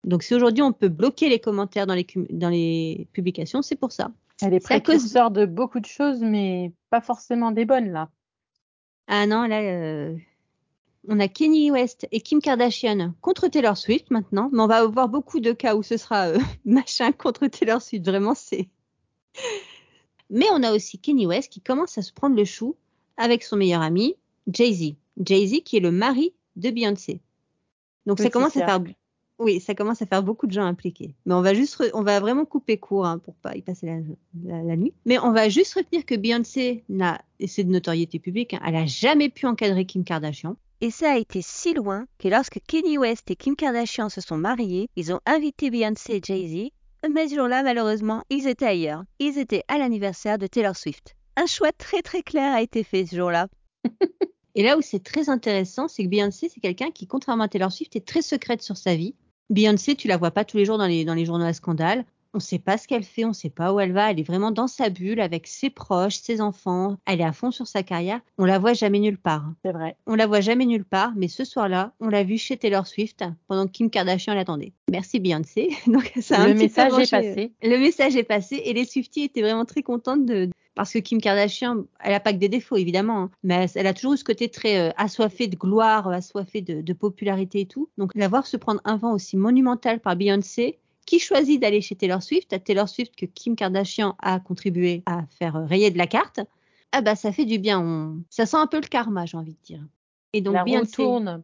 Donc si aujourd'hui on peut bloquer les commentaires dans les, dans les publications, c'est pour ça. Elle est précurseur de beaucoup de choses, mais pas forcément des bonnes là. Ah non, là, euh, on a Kenny West et Kim Kardashian contre Taylor Swift maintenant, mais on va avoir beaucoup de cas où ce sera euh, machin contre Taylor Swift. Vraiment, c'est. Mais on a aussi Kenny West qui commence à se prendre le chou avec son meilleur ami Jay-Z. Jay-Z qui est le mari de Beyoncé. Donc ça commence à faire oui, ça commence à faire beaucoup de gens impliqués. Mais on va juste, on va vraiment couper court hein, pour pas y passer la, nuit. Mais on va juste retenir que Beyoncé n'a, et c'est de notoriété publique, hein, elle a jamais pu encadrer Kim Kardashian. Et ça a été si loin que lorsque Kanye West et Kim Kardashian se sont mariés, ils ont invité Beyoncé et Jay-Z. Mais ce jour-là, malheureusement, ils étaient ailleurs. Ils étaient à l'anniversaire de Taylor Swift. Un choix très très clair a été fait ce jour-là. Et là où c'est très intéressant, c'est que Beyoncé, c'est quelqu'un qui, contrairement à Taylor Swift, est très secrète sur sa vie. Beyoncé, tu la vois pas tous les jours dans les, dans les journaux à scandale. On ne sait pas ce qu'elle fait, on ne sait pas où elle va. Elle est vraiment dans sa bulle avec ses proches, ses enfants. Elle est à fond sur sa carrière. On la voit jamais nulle part. C'est vrai. On la voit jamais nulle part, mais ce soir-là, on l'a vue chez Taylor Swift pendant que Kim Kardashian l'attendait. Merci Beyoncé. Donc ça a Le un petit peu message est passé. Le message est passé et les Swifties étaient vraiment très contentes de parce que Kim Kardashian, elle a pas que des défauts évidemment, hein, mais elle- elle a toujours eu ce côté très euh, assoiffé de gloire, assoiffé de, de popularité et tout. Donc la voir se prendre un vent aussi monumental par Beyoncé, qui choisit d'aller chez Taylor Swift, à Taylor Swift que Kim Kardashian a contribué à faire rayer de la carte. Ah bah ça fait du bien, on... ça sent un peu le karma, j'ai envie de dire. Et donc la Beyoncé, tourne.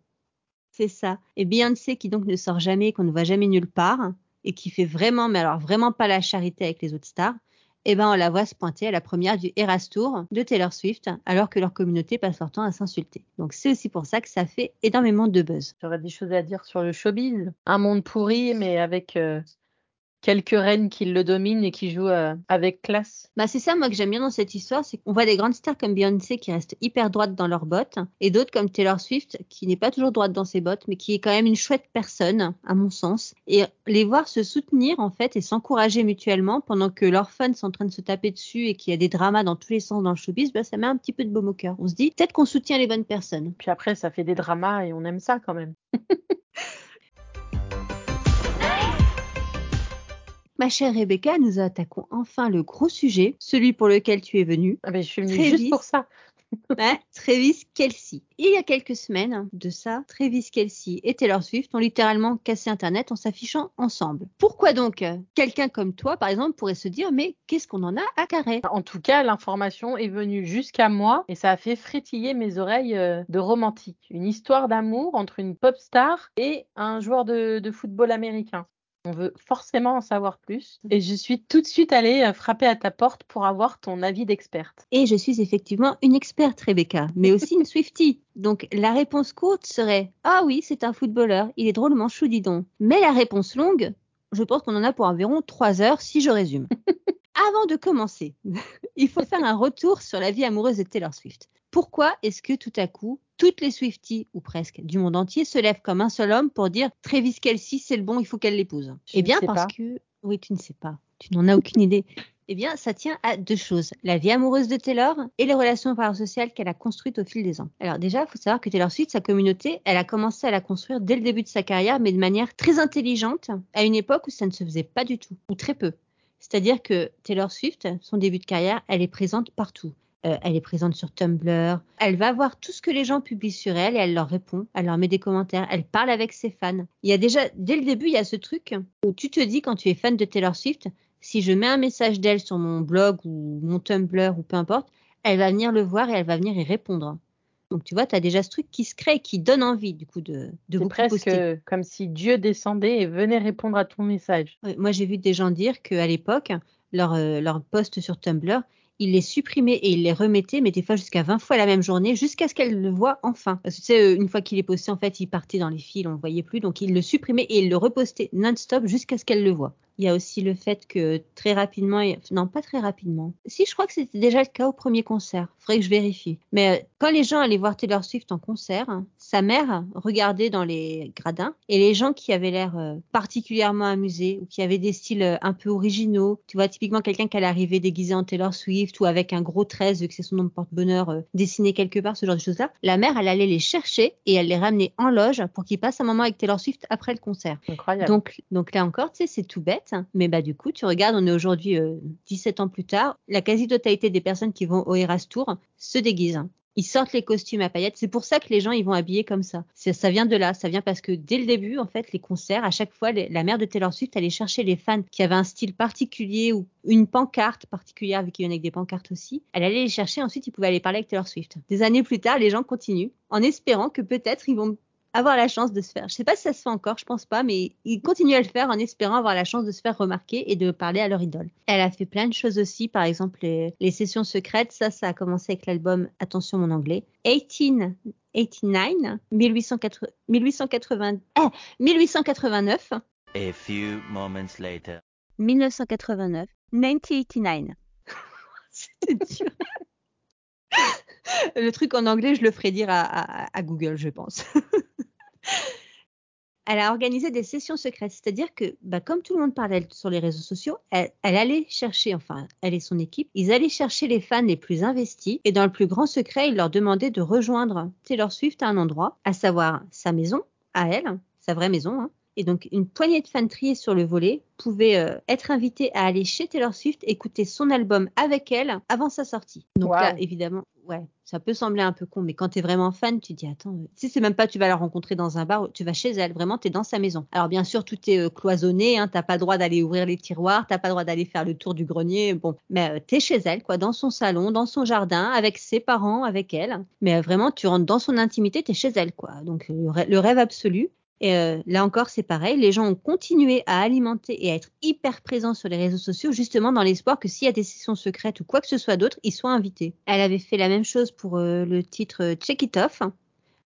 c'est ça. Et Beyoncé qui donc ne sort jamais, qu'on ne voit jamais nulle part, et qui fait vraiment, mais alors vraiment pas la charité avec les autres stars, eh ben on la voit se pointer à la première du Eras Tour de Taylor Swift, alors que leur communauté passe leur temps à s'insulter. Donc c'est aussi pour ça que ça fait énormément de buzz. J'aurais des choses à dire sur le showbiz. Un monde pourri, mais avec euh, quelques reines qui le dominent et qui jouent euh, avec classe. Bah c'est ça moi que j'aime bien dans cette histoire, c'est qu'on voit des grandes stars comme Beyoncé qui restent hyper droites dans leurs bottes, et d'autres comme Taylor Swift qui n'est pas toujours droite dans ses bottes, mais qui est quand même une chouette personne, à mon sens. Et les voir se soutenir en fait et s'encourager mutuellement pendant que leurs fans sont en train de se taper dessus et qu'il y a des dramas dans tous les sens dans le showbiz, bah ça met un petit peu de baume au cœur. On se dit peut-être qu'on soutient les bonnes personnes. Puis après, ça fait des dramas et on aime ça quand même. Ma chère Rebecca, nous attaquons enfin le gros sujet, celui pour lequel tu es venue. Ah ben, je suis venue juste pour ça. Ouais, Travis Kelsey. Il y a quelques semaines de ça, Travis Kelsey et Taylor Swift ont littéralement cassé Internet en s'affichant ensemble. Pourquoi donc euh, quelqu'un comme toi, par exemple, pourrait se dire mais qu'est-ce qu'on en a à carrer? En tout cas, l'information est venue jusqu'à moi et ça a fait frétiller mes oreilles euh, de romantique. Une histoire d'amour entre une pop star et un joueur de, de football américain. On veut forcément en savoir plus. Et je suis tout de suite allée euh, frapper à ta porte pour avoir ton avis d'experte. Et je suis effectivement une experte, Rebecca, mais aussi une Swiftie. Donc la réponse courte serait ah oui, c'est un footballeur, il est drôlement chou, dis donc. Mais la réponse longue, je pense qu'on en a pour environ trois heures si je résume. Avant de commencer, il faut faire un retour sur la vie amoureuse de Taylor Swift. Pourquoi est-ce que tout à coup, toutes les Swifties, ou presque, du monde entier se lèvent comme un seul homme pour dire Travis Kelsey, c'est le bon, il faut qu'elle l'épouse Eh bien, parce pas. que. Oui, tu ne sais pas. Tu n'en as aucune idée. Eh bien, ça tient à deux choses. La vie amoureuse de Taylor et les relations parasociales qu'elle a construites au fil des ans. Alors déjà, il faut savoir que Taylor Swift, sa communauté, elle a commencé à la construire dès le début de sa carrière, mais de manière très intelligente, à une époque où ça ne se faisait pas du tout, ou très peu. C'est-à-dire que Taylor Swift, son début de carrière, elle est présente partout. Euh, elle est présente sur Tumblr. Elle va voir tout ce que les gens publient sur elle et elle leur répond. Elle leur met des commentaires. Elle parle avec ses fans. Il y a déjà, dès le début, il y a ce truc où tu te dis quand tu es fan de Taylor Swift, si je mets un message d'elle sur mon blog ou mon Tumblr ou peu importe, elle va venir le voir et elle va venir y répondre. Donc tu vois, tu as déjà ce truc qui se crée, qui donne envie du coup de, de C'est beaucoup presque poster. comme si Dieu descendait et venait répondre à ton message. Moi, j'ai vu des gens dire qu'à l'époque, leur, euh, leur post sur Tumblr, ils les supprimaient et ils les remettaient, mais des fois jusqu'à 20 fois la même journée, jusqu'à ce qu'elle le voit enfin. Parce que tu sais, euh, une fois qu'il est posté, en fait, il partait dans les fils, on ne le voyait plus. Donc, ils le supprimaient et ils le repostaient non-stop jusqu'à ce qu'elle le voit. Il y a aussi le fait que très rapidement, et- non pas très rapidement, si je crois que c'était déjà le cas au premier concert, faudrait que je vérifie. Mais euh, quand les gens allaient voir Taylor Swift en concert, sa mère regardait dans les gradins et les gens qui avaient l'air euh, particulièrement amusés ou qui avaient des styles euh, un peu originaux, tu vois typiquement quelqu'un qui allait arriver déguisé en Taylor Swift ou avec un gros 13 vu que c'est son nom de porte-bonheur dessiné quelque part, ce genre de choses-là, la mère elle allait les chercher et elle les ramenait en loge pour qu'ils passent un moment avec Taylor Swift après le concert. Incroyable. Donc, donc là encore, tu sais, c'est tout bête. Mais bah du coup, tu regardes, on est aujourd'hui euh, 17 ans plus tard, la quasi-totalité des personnes qui vont au Eras Tour se déguisent. Ils sortent les costumes à paillettes. C'est pour ça que les gens ils vont habiller comme ça. Ça vient de là. Ça vient parce que dès le début, en fait, les concerts, à chaque fois, la mère de Taylor Swift allait chercher les fans qui avaient un style particulier ou une pancarte particulière, vu qu'il y en a avec des pancartes aussi. Elle allait les chercher. Ensuite, ils pouvaient aller parler avec Taylor Swift. Des années plus tard, les gens continuent en espérant que peut-être ils vont avoir la chance de se faire. Je sais pas si ça se fait encore, je pense pas, mais ils continuent à le faire en espérant avoir la chance de se faire remarquer et de parler à leur idole. Elle a fait plein de choses aussi, par exemple les, les sessions secrètes, ça, ça a commencé avec l'album Attention mon anglais, 1889, 1880, 1880, ah, 1889. A few moments later. 1989, 1989. C'était dur. Le truc en anglais, je le ferai dire à, à- à Google, je pense. elle a organisé des sessions secrètes. C'est-à-dire que, bah, comme tout le monde parlait sur les réseaux sociaux, elle, elle, allait chercher, enfin, elle et son équipe, ils allaient chercher les fans les plus investis et dans le plus grand secret, ils leur demandaient de rejoindre Taylor Swift à un endroit, à savoir sa maison, à elle, sa vraie maison, hein, et donc, une poignée de fans triés sur le volet pouvaient euh, être invités à aller chez Taylor Swift écouter son album avec elle avant sa sortie. Donc Wow. là, évidemment, ouais, ça peut sembler un peu con, mais quand tu es vraiment fan, tu dis, attends, euh, sais, c'est même pas tu vas la rencontrer dans un bar, tu vas chez elle, vraiment, tu es dans sa maison. Alors, bien sûr, tout est euh, cloisonné, hein, t'as pas le droit d'aller ouvrir les tiroirs, t'as pas le droit d'aller faire le tour du grenier, bon, mais euh, tu es chez elle, quoi, dans son salon, dans son jardin, avec ses parents, avec elle. Mais euh, vraiment, tu rentres dans son intimité, tu es chez elle, quoi. Donc, le rêve absolu. Et euh, là encore, c'est pareil. Les gens ont continué à alimenter et à être hyper présents sur les réseaux sociaux, justement dans l'espoir que s'il y a des sessions secrètes ou quoi que ce soit d'autre, ils soient invités. Elle avait fait la même chose pour euh, le titre euh, Check It Off.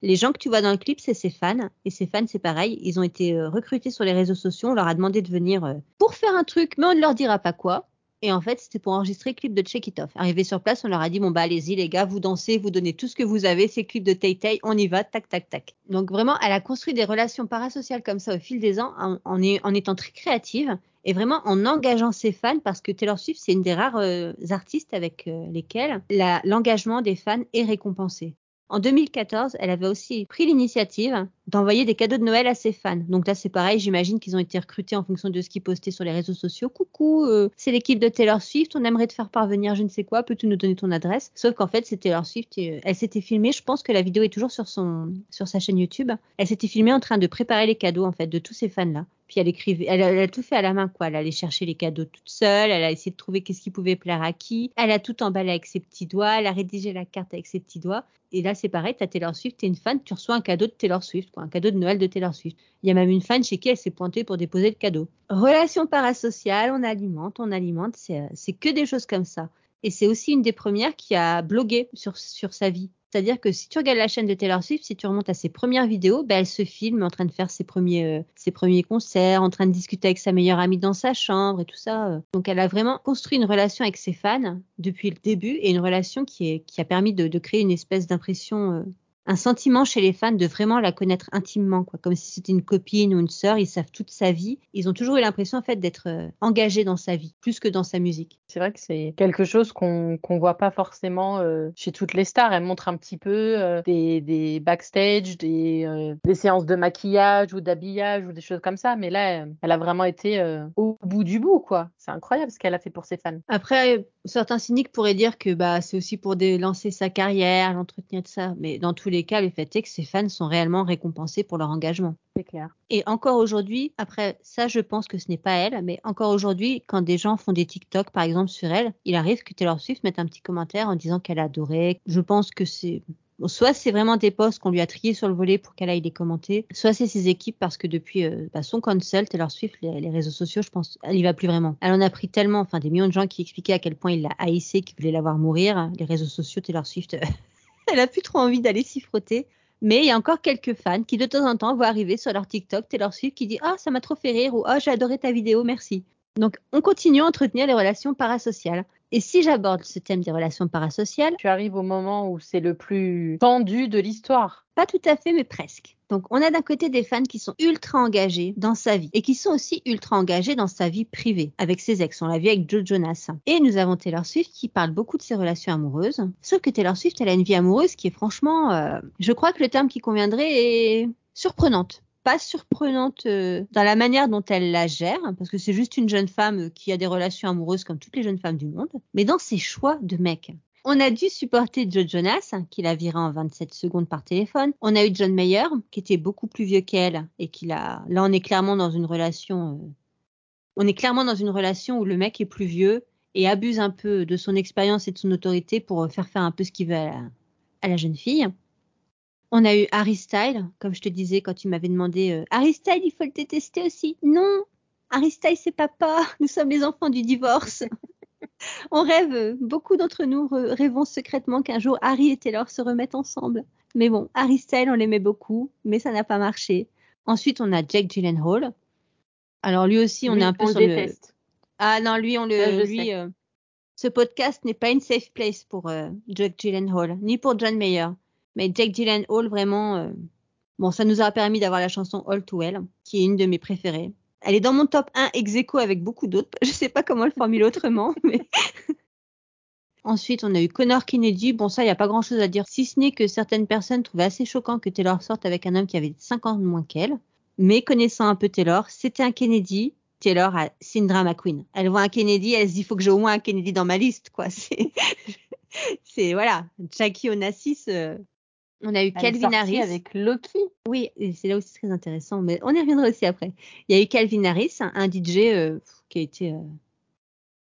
Les gens que tu vois dans le clip, c'est ses fans. Et ses fans, c'est pareil. Ils ont été recrutés sur les réseaux sociaux. On leur a demandé de venir pour faire un truc, mais on ne leur dira pas quoi. Et en fait, c'était pour enregistrer le clip de Check It Off. Arrivé sur place, on leur a dit bon bah allez-y les gars, vous dansez, vous donnez tout ce que vous avez, c'est le clip de Tay Tay, on y va, tac tac tac. Donc vraiment, elle a construit des relations parasociales comme ça au fil des ans, en, étant très créative et vraiment en engageant ses fans parce que Taylor Swift c'est une des rares euh, artistes avec euh, lesquels la- l'engagement des fans est récompensé. En 2014, elle avait aussi pris l'initiative d'envoyer des cadeaux de Noël à ses fans. Donc là, c'est pareil, j'imagine qu'ils ont été recrutés en fonction de ce qu'ils postaient sur les réseaux sociaux. Coucou, euh, c'est l'équipe de Taylor Swift, on aimerait te faire parvenir je ne sais quoi, peux-tu nous donner ton adresse? Sauf qu'en fait, c'est Taylor Swift, euh, elle s'était filmée, je pense que la vidéo est toujours sur, son, sur sa chaîne YouTube, elle s'était filmée en train de préparer les cadeaux en fait de tous ces fans-là. Puis elle écrivait, elle, a- tout fait à la main quoi. Elle allait chercher les cadeaux toute seule, elle a essayé de trouver qu'est-ce qui pouvait plaire à qui. Elle a tout emballé avec ses petits doigts, elle a rédigé la carte avec ses petits doigts. Et là c'est pareil, t'as Taylor Swift, t'es une fan, tu reçois un cadeau de Taylor Swift, quoi, un cadeau de Noël de Taylor Swift. Il y a même une fan chez qui elle s'est pointée pour déposer le cadeau. Relation parasociale, on alimente, on alimente, c'est euh, c'est que des choses comme ça. Et c'est aussi une des premières qui a blogué sur sa vie. C'est-à-dire que si tu regardes la chaîne de Taylor Swift, si tu remontes à ses premières vidéos, ben, elle se filme en train de faire ses premiers, euh, ses premiers concerts, en train de discuter avec sa meilleure amie dans sa chambre et tout ça. euh. Donc elle a vraiment construit une relation avec ses fans depuis le début et une relation qui, est, qui a permis de, de créer une espèce d'impression, euh, un sentiment chez les fans de vraiment la connaître intimement, quoi, comme si c'était une copine ou une sœur. Ils savent toute sa vie. Ils ont toujours eu l'impression en fait d'être euh, engagés dans sa vie, plus que dans sa musique. C'est vrai que c'est quelque chose qu'on qu'on voit pas forcément euh, chez toutes les stars. Elle montre un petit peu euh, des, des backstage, des, euh, des séances de maquillage ou d'habillage ou des choses comme ça. Mais là, elle a vraiment été au bout du bout, quoi. C'est incroyable ce qu'elle a fait pour ses fans. Après, certains cyniques pourraient dire que bah, c'est aussi pour lancer sa carrière, l'entretenir de ça. Mais dans tous les cas, le fait est que ses fans sont réellement récompensés pour leur engagement. C'est clair. Et encore aujourd'hui, après ça, je pense que ce n'est pas elle, mais encore aujourd'hui, quand des gens font des TikTok, par exemple, sur elle, il arrive que Taylor Swift mette un petit commentaire en disant qu'elle adorait. Je pense que c'est soit c'est vraiment des posts qu'on lui a triés sur le volet pour qu'elle aille les commenter, soit c'est ses équipes parce que depuis euh, bah, son consult, Taylor Swift, les, réseaux sociaux, je pense, elle y va plus vraiment. Elle en a pris tellement, enfin des millions de gens qui expliquaient à quel point il la haïssait, qui voulaient la voir mourir. Les réseaux sociaux, Taylor Swift, elle a plus trop envie d'aller s'y frotter. Mais il y a encore quelques fans qui de temps en temps voient arriver sur leur TikTok Taylor Swift qui dit ah ça m'a trop fait rire ou ah j'ai adoré ta vidéo merci. Donc on continue à entretenir les relations parasociales. Et si j'aborde ce thème des relations parasociales, Tu arrives au moment où c'est le plus tendu de l'histoire. pas tout à fait mais presque. Donc on a d'un côté des fans qui sont ultra engagés dans sa vie et qui sont aussi ultra engagés dans sa vie privée avec ses ex. On l'a vu avec Joe Jonas. Et nous avons Taylor Swift qui parle beaucoup de ses relations amoureuses. Sauf que Taylor Swift elle a une vie amoureuse qui est franchement, euh, je crois que le terme qui conviendrait est surprenante pas surprenante euh, dans la manière dont elle la gère, hein, parce que c'est juste une jeune femme euh, qui a des relations amoureuses comme toutes les jeunes femmes du monde, mais dans ses choix de mec. On a dû supporter Joe Jonas, hein, qui l'a viré en 27 secondes par téléphone. On a eu John Mayer, qui était beaucoup plus vieux qu'elle, et qui l'a. Là, on est clairement dans une relation. euh, On est clairement dans une relation où le mec est plus vieux et abuse un peu de son expérience et de son autorité pour faire faire un peu ce qu'il veut à la jeune fille. On a eu Harry Styles, comme je te disais quand tu m'avais demandé euh, Harry Styles, il faut le détester aussi. Non, Harry Styles, c'est papa. Nous sommes les enfants du divorce. On rêve, euh, beaucoup d'entre nous rêvons secrètement qu'un jour Harry et Taylor se remettent ensemble. Mais bon, Harry Styles, on l'aimait beaucoup, mais ça n'a pas marché. Ensuite, on a Jake Gyllenhaal. Alors lui aussi, on Lui, est un peu on sur le. Ah non, lui, on le, lui, euh, ce podcast n'est pas une safe place pour euh, Jake Gyllenhaal, ni pour John Mayer. Mais Jake Gyllenhaal, vraiment, euh, Bon, ça nous a permis d'avoir la chanson All Too Well, qui est une de mes préférées. Elle est dans mon top 1 ex avec beaucoup d'autres. Je sais pas comment le formuler autrement, mais. Ensuite, on a eu Connor Kennedy. Bon, ça, il n'y a pas grand chose à dire, si ce n'est que certaines personnes trouvaient assez choquant que Taylor sorte avec un homme qui avait 5 ans de moins qu'elle. Mais connaissant un peu Taylor, c'était un Kennedy. Taylor a Syndra McQueen. Elle voit un Kennedy, elle se dit, il faut que j'ai au moins un Kennedy dans ma liste, quoi. C'est, c'est voilà. Jackie Onassis, euh, on a eu Calvin Harris. avec Loki. Oui, c'est là aussi très intéressant, mais on y reviendra aussi après. Il y a eu Calvin Harris, un- un DJ euh, qui a été. euh,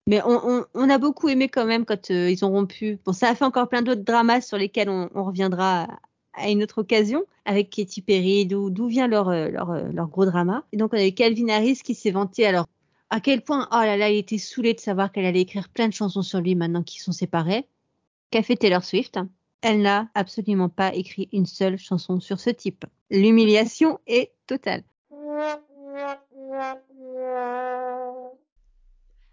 Mais on, on- on a beaucoup aimé quand même quand euh, ils ont rompu. Bon, ça a fait encore plein d'autres dramas sur lesquels on, on reviendra à, une autre occasion avec Katy Perry, d'où vient leur, leur, leur gros drama. Et donc on a eu Calvin Harris qui s'est vanté alors à quel point, oh là là, il était saoulé de savoir qu'elle allait écrire plein de chansons sur lui maintenant qu'ils sont séparés. Qu'a fait Taylor Swift? Elle n'a absolument pas écrit une seule chanson sur ce type. L'humiliation est totale.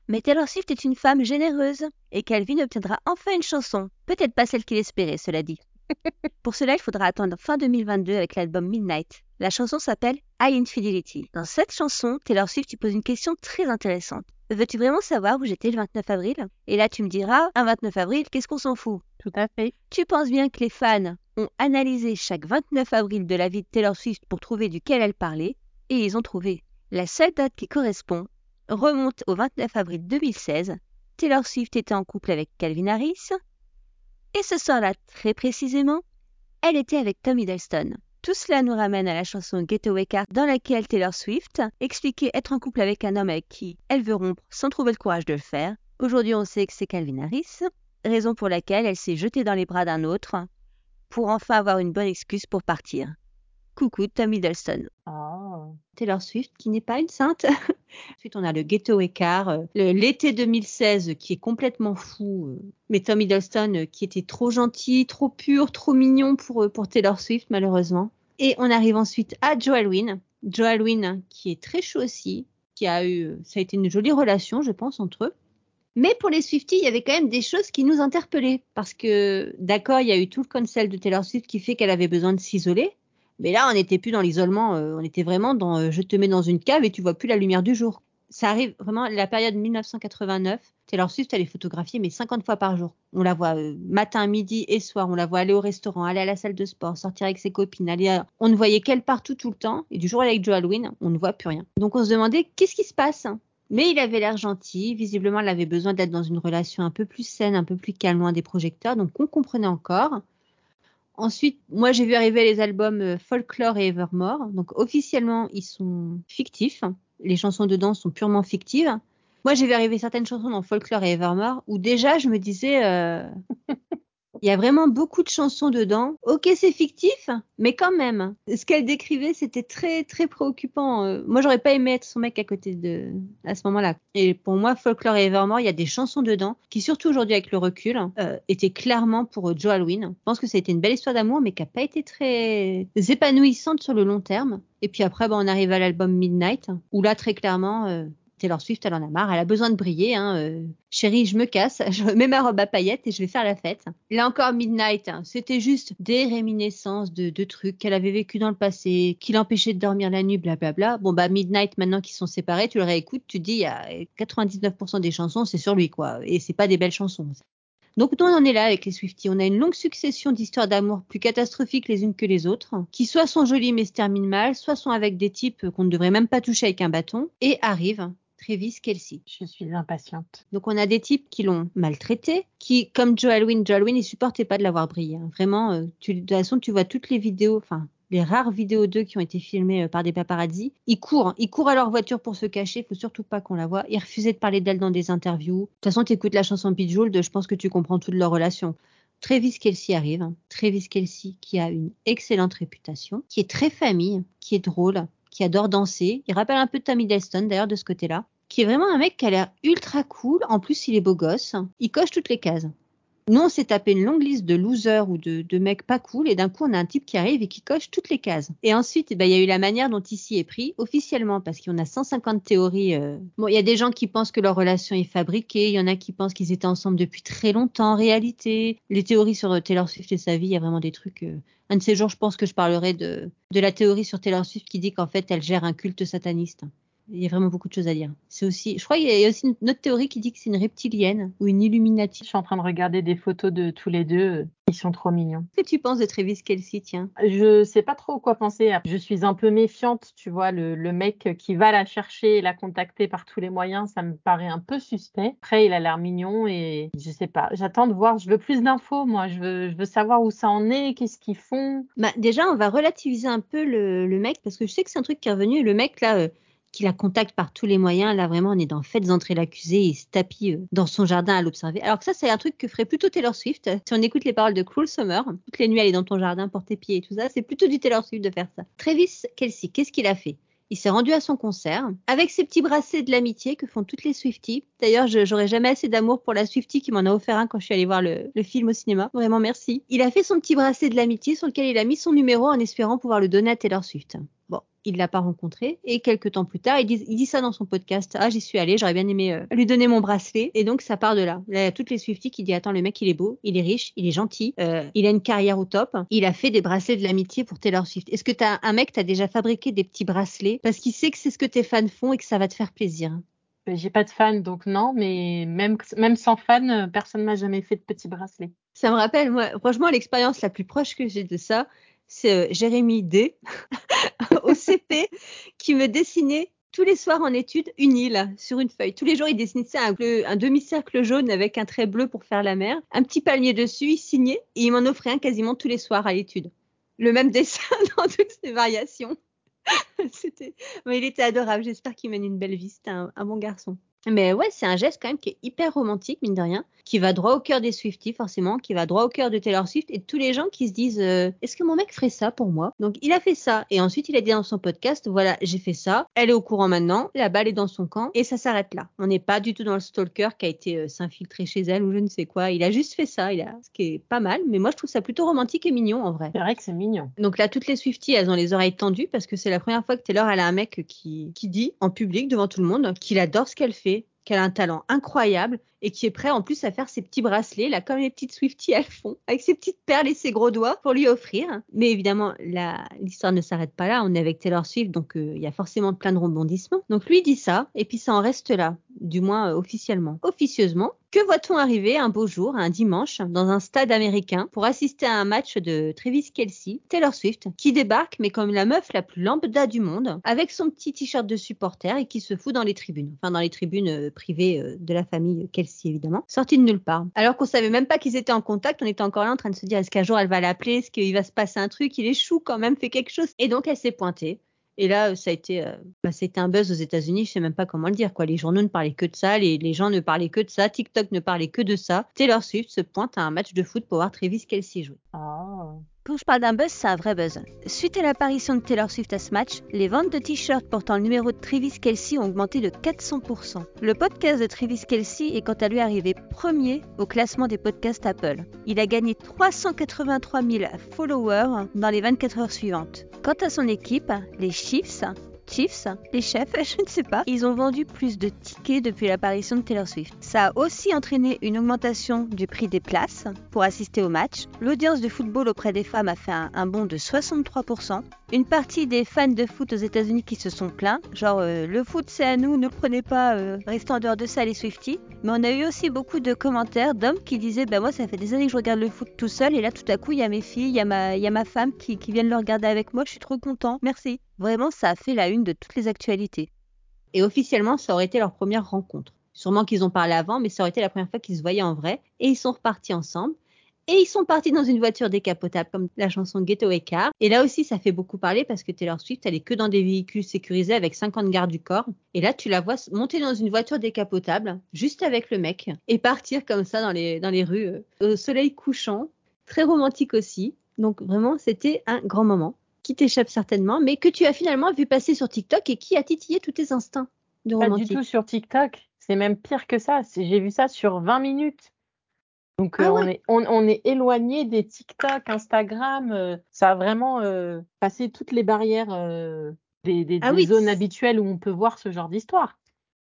Mais Taylor Swift est une femme généreuse et Calvin obtiendra enfin une chanson. Peut-être pas celle qu'il espérait, cela dit. Pour cela, il faudra attendre fin 2022 avec l'album Midnight. La chanson s'appelle High Infidelity. Dans cette chanson, Taylor Swift tu poses une question très intéressante. Veux-tu vraiment savoir où j'étais le 29 avril? Et là, tu me diras, un 29 avril, qu'est-ce qu'on s'en fout? Tu penses bien que les fans ont analysé chaque 29 avril de la vie de Taylor Swift pour trouver duquel elle parlait, et ils ont trouvé. La seule date qui correspond remonte au 29 avril 2016. Taylor Swift était en couple avec Calvin Harris, et ce soir-là, très précisément, elle était avec Tom Hiddleston. Tout cela nous ramène à la chanson Getaway Car dans laquelle Taylor Swift expliquait être en couple avec un homme avec qui elle veut rompre sans trouver le courage de le faire. Aujourd'hui, on sait que c'est Calvin Harris, raison pour laquelle elle s'est jetée dans les bras d'un autre pour enfin avoir une bonne excuse pour partir. Coucou Tom Hiddleston. Oh. Taylor Swift qui n'est pas une sainte. Ensuite, on a le Getaway Car, euh, l'été 2016 qui est complètement fou, euh, mais Tom Hiddleston euh, qui était trop gentil, trop pur, trop mignon pour, pour Taylor Swift malheureusement. Et on arrive ensuite à Joel Wynn. Joel Wynn qui est très chaud aussi, qui a eu, ça a été une jolie relation je pense entre eux. Mais pour les Swifties, il y avait quand même des choses qui nous interpellaient. Parce que, d'accord, il y a eu tout le cancel de Taylor Swift qui fait qu'elle avait besoin de s'isoler. Mais là, on n'était plus dans l'isolement, euh, on était vraiment dans euh, je te mets dans une cave et tu vois plus la lumière du jour. Ça arrive vraiment la période 1989. Taylor Swift, elle est photographiée mais 50 fois par jour. On la voit euh, matin, midi et soir. On la voit aller au restaurant, aller à la salle de sport, sortir avec ses copines. Aller à- On ne voyait qu'elle partout tout le temps. Et du jour avec Joe Halloween, on ne voit plus rien. Donc on se demandait qu'est-ce qui se passe mais il avait l'air gentil. Visiblement, elle avait besoin d'être dans une relation un peu plus saine, un peu plus calme, loin des projecteurs. Donc, on comprenait encore. Ensuite, moi, j'ai vu arriver les albums euh, Folklore et Evermore. Donc, officiellement, ils sont fictifs. Les chansons dedans sont purement fictives. Moi, j'ai vu arriver certaines chansons dans Folklore et Evermore où déjà, je me disais, euh, il y a vraiment beaucoup de chansons dedans. Ok, c'est fictif, mais quand même, ce qu'elle décrivait, c'était très, très préoccupant. Euh, moi, j'aurais pas aimé être son mec à côté de, à ce moment-là. Et pour moi, Folklore et Evermore, il y a des chansons dedans qui, surtout aujourd'hui avec le recul, euh, étaient clairement pour euh, Joe Alwyn. Je pense que ça a été une belle histoire d'amour, mais qui a pas été très épanouissante sur le long terme. Et puis après, bah, on arrive à l'album Midnight, où là, très clairement, Taylor Swift, elle en a marre, elle a besoin de briller. Hein, euh. Chérie, je me casse, je mets ma robe à paillettes et je vais faire la fête. Là encore, Midnight, hein, c'était juste des réminiscences de, trucs qu'elle avait vécu dans le passé, qui l'empêchaient de dormir la nuit, blablabla. Bon, bah, Midnight, maintenant qu'ils sont séparés, tu le réécoutes, tu dis, il y a 99% des chansons, c'est sur lui, quoi. Et c'est pas des belles chansons. Donc on en est là avec les Swifties. On a une longue succession d'histoires d'amour plus catastrophiques les unes que les autres, qui soit sont jolies mais se terminent mal, soit sont avec des types qu'on ne devrait même pas toucher avec un bâton, et arrive Travis Kelsey. Je suis impatiente. Donc on a des types qui l'ont maltraité, qui, comme Joe Alwyn, Joe Alwyn, il supportait pas de l'avoir brillé. hein. Vraiment, euh, tu, de toute façon, tu vois toutes les vidéos, enfin les rares vidéos d'eux qui ont été filmées euh, par des paparazzi. Ils courent, ils courent à leur voiture pour se cacher. Il faut surtout pas qu'on la voit. Ils refusaient de parler d'elle dans des interviews. De toute façon, tu écoutes la chanson Pitbull, je pense que tu comprends toute leur relation. Travis Kelsey arrive. hein. Travis Kelsey qui a une excellente réputation, qui est très famille, qui est drôle, qui adore danser. Il rappelle un peu Tammy Hiddleston d'ailleurs de ce côté-là qui est vraiment un mec qui a l'air ultra cool. En plus, il est beau gosse. Il coche toutes les cases. Nous, on s'est tapé une longue liste de losers ou de, mecs pas cool, et d'un coup, on a un type qui arrive et qui coche toutes les cases. Et ensuite, ben, il y a eu la manière dont ici est pris, officiellement, parce qu'on a 150 théories. euh. Bon, il y a des gens qui pensent que leur relation est fabriquée, il y en a qui pensent qu'ils étaient ensemble depuis très longtemps, en réalité. Les théories sur euh, Taylor Swift et sa vie, il y a vraiment des trucs... euh, Un de ces jours, je pense que je parlerai de, de la théorie sur Taylor Swift qui dit qu'en fait, elle gère un culte sataniste. Il y a vraiment beaucoup de choses à dire. C'est aussi, je crois qu'il y a aussi une autre théorie qui dit que c'est une reptilienne ou une Illuminati. Je suis en train de regarder des photos de tous les deux. Ils sont trop mignons. Qu'est-ce que tu penses de Travis Kelsey, tiens? Je sais pas trop quoi penser. Je suis un peu méfiante, tu vois, le, le mec qui va la chercher et la contacter par tous les moyens, ça me paraît un peu suspect. Après, il a l'air mignon et je sais pas. J'attends de voir. Je veux plus d'infos, moi. Je veux, je veux savoir où ça en est, qu'est-ce qu'ils font. bah, Déjà, on va relativiser un peu le, le mec parce que je sais que c'est un truc qui est revenu. Le mec, là, euh, qui la contacte par tous les moyens, là, vraiment, on est dans Faites entrer l'accusé et se tapit euh, dans son jardin à l'observer. Alors que ça, c'est un truc que ferait plutôt Taylor Swift. Si on écoute les paroles de Cruel Summer, toutes les nuits, est dans ton jardin, porter pied et tout ça, c'est plutôt du Taylor Swift de faire ça. Travis Kelsey, qu'est-ce qu'il a fait? Il s'est rendu à son concert avec ses petits bracelets de l'amitié que font toutes les Swifties. D'ailleurs, j'aurais jamais assez d'amour pour la Swiftie qui m'en a offert un quand je suis allée voir le, le film au cinéma. Vraiment, merci. Il a fait son petit bracelet de l'amitié sur lequel il a mis son numéro en espérant pouvoir le donner à Taylor Swift. Il l'a pas rencontré et quelques temps plus tard, il dit, il dit ça dans son podcast. Ah, j'y suis allé, j'aurais bien aimé euh, lui donner mon bracelet. Et donc ça part de là. Là, il y a toutes les Swifties qui disent attends, le mec il est beau, il est riche, il est gentil, euh, il a une carrière au top. Il a fait des bracelets de l'amitié pour Taylor Swift. Est-ce que t'as un mec t'as déjà fabriqué des petits bracelets? Parce qu'il sait que c'est ce que tes fans font et que ça va te faire plaisir J'ai pas de fan, donc non, mais même, même sans fan, personne m'a jamais fait de petits bracelets. Ça me rappelle, moi, franchement, l'expérience la plus proche que j'ai de ça, c'est euh, Jérémy D au CP qui me dessinait tous les soirs en études une île sur une feuille. Tous les jours, il dessinait un, un demi-cercle jaune avec un trait bleu pour faire la mer, un petit palmier dessus, il signait et il m'en offrait un quasiment tous les soirs à l'étude. Le même dessin dans toutes ses variations. Mais il était adorable. J'espère qu'il mène une belle vie. C'était un bon garçon. Mais ouais, c'est un geste quand même qui est hyper romantique, mine de rien, qui va droit au cœur des Swifties, forcément, qui va droit au cœur de Taylor Swift et de tous les gens qui se disent euh, Est-ce que mon mec ferait ça pour moi? Donc il a fait ça. Et ensuite, il a dit dans son podcast Voilà, j'ai fait ça. Elle est au courant maintenant. La balle est dans son camp. Et ça s'arrête là. On n'est pas du tout dans le stalker qui a été euh, s'infiltrer chez elle ou je ne sais quoi. Il a juste fait ça. Il a... Ce qui est pas mal. Mais moi, je trouve ça plutôt romantique et mignon en vrai. C'est vrai que c'est mignon. Donc là, toutes les Swifties, elles ont les oreilles tendues parce que c'est la première fois que Taylor, elle a un mec qui, qui dit en public devant tout le monde qu'il adore ce qu'elle fait, qu'elle a un talent incroyable et qui est prêt en plus à faire ses petits bracelets, là, comme les petites Swifties elles font, avec ses petites perles et ses gros doigts pour lui offrir. Mais évidemment, l'histoire ne s'arrête pas là. On est avec Taylor Swift, donc euh, il y a forcément plein de rebondissements. Donc lui dit ça, et puis ça en reste là, du moins euh, officiellement. Officieusement, que voit-on arriver un beau jour, un dimanche, dans un stade américain pour assister à un match de Travis Kelsey, Taylor Swift, qui débarque, mais comme la meuf la plus lambda du monde, avec son petit t-shirt de supporter et qui se fout dans les tribunes, enfin dans les tribunes euh, privées euh, de la famille Kelsey évidemment, sorti de nulle part. Alors qu'on savait même pas qu'ils étaient en contact, on était encore là en train de se dire est-ce qu'un jour elle va l'appeler, est-ce qu'il va se passer un truc, il est chou quand même, fait quelque chose. Et donc elle s'est pointée. Et là, ça a été, euh, bah, c'était un buzz aux États-Unis. Je sais même pas comment le dire, quoi. Les journaux ne parlaient que de ça, les, gens ne parlaient que de ça, TikTok ne parlait que de ça. Taylor Swift se pointe à un match de foot pour voir Travis Kelsey jouer. Ah. Quand je parle d'un buzz, c'est un vrai buzz. Suite à l'apparition de Taylor Swift à ce match, les ventes de t-shirts portant le numéro de Travis Kelsey ont augmenté de 400%. Le podcast de Travis Kelsey est quant à lui arrivé premier au classement des podcasts Apple. Il a gagné 383 000 followers dans les 24 heures suivantes. Quant à son équipe, les Chiefs, Chiefs, les chefs, je ne sais pas, ils ont vendu plus de tickets depuis l'apparition de Taylor Swift. Ça a aussi entraîné une augmentation du prix des places pour assister au match. L'audience de football auprès des femmes a fait un, un bond de 63%. Une partie des fans de foot aux États-Unis qui se sont plaints, genre euh, le foot c'est à nous, ne prenez pas, euh, restez en dehors de ça les Swifties. Mais on a eu aussi beaucoup de commentaires d'hommes qui disaient bah moi ça fait des années que je regarde le foot tout seul et là tout à coup il y a mes filles, il y a ma, il y a ma femme qui, qui viennent le regarder avec moi, je suis trop content, merci. Vraiment ça a fait la une de toutes les actualités. Et officiellement, ça aurait été leur première rencontre. Sûrement qu'ils ont parlé avant, mais ça aurait été la première fois qu'ils se voyaient en vrai. Et ils sont repartis ensemble. Et ils sont partis dans une voiture décapotable, comme la chanson Getaway Car. Et là aussi, ça fait beaucoup parler parce que Taylor Swift, elle est que dans des véhicules sécurisés avec 50 gardes du corps. Et là, tu la vois monter dans une voiture décapotable, juste avec le mec, et partir comme ça dans les, dans les rues, euh, au soleil couchant. Très romantique aussi. Donc vraiment, c'était un grand moment qui t'échappe certainement, mais que tu as finalement vu passer sur TikTok et qui a titillé tous tes instincts de Pas romantique. du tout sur TikTok. C'est même pire que ça. J'ai vu ça sur 20 minutes. Donc Ah euh, ouais. on, est, on, on est éloigné des TikTok, Instagram. euh, ça a vraiment euh, passé toutes les barrières des, des- Ah des oui. zones habituelles où on peut voir ce genre d'histoire.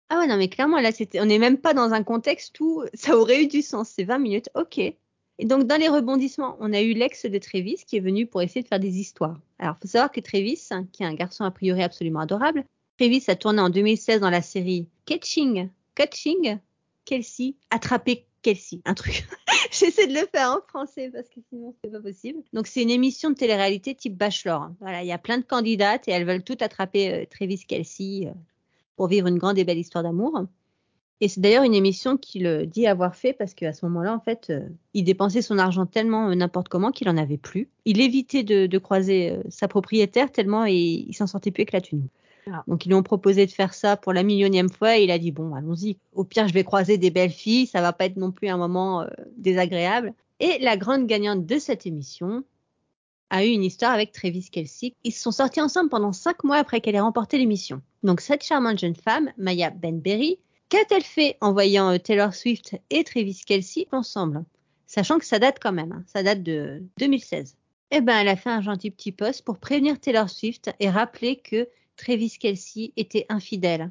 Ah ouais, non, mais clairement, là, on n'est même pas dans un contexte où ça aurait eu du sens. C'est 20 minutes, ok. Et donc, dans les rebondissements, on a eu l'ex de Travis qui est venu pour essayer de faire des histoires. Alors, faut savoir que Travis, hein, qui est un garçon a priori absolument adorable, Travis a tourné en 2016 dans la série Catching, Catching, Kelsey, Attraper Kelsey, un truc. J'essaie de le faire en français parce que sinon c'est pas possible. Donc c'est une émission de télé-réalité type Bachelor. Voilà, il y a plein de candidates et elles veulent toutes attraper euh, Travis Kelsey euh, pour vivre une grande et belle histoire d'amour. Et c'est d'ailleurs une émission qu'il euh, dit avoir fait parce qu'à ce moment-là, en fait, euh, il dépensait son argent tellement n'importe comment qu'il en avait plus. Il évitait de, croiser sa propriétaire tellement et il s'en sortait plus avec la. Ah. Donc ils lui ont proposé de faire ça pour la millionième fois et il a dit bon allons-y. Au pire je vais croiser des belles filles, ça va pas être non plus un moment euh, désagréable. Et la grande gagnante de cette émission a eu une histoire avec Travis Kelsey. Ils se sont sortis ensemble pendant cinq mois après qu'elle ait remporté l'émission. Donc cette charmante jeune femme, Maya Benberry, qu'a-t-elle fait en voyant euh, Taylor Swift et Travis Kelsey ensemble? Sachant que ça date quand même, hein, ça date de 2016. Eh ben, elle a fait un gentil petit post pour prévenir Taylor Swift et rappeler que Travis Kelsey était infidèle.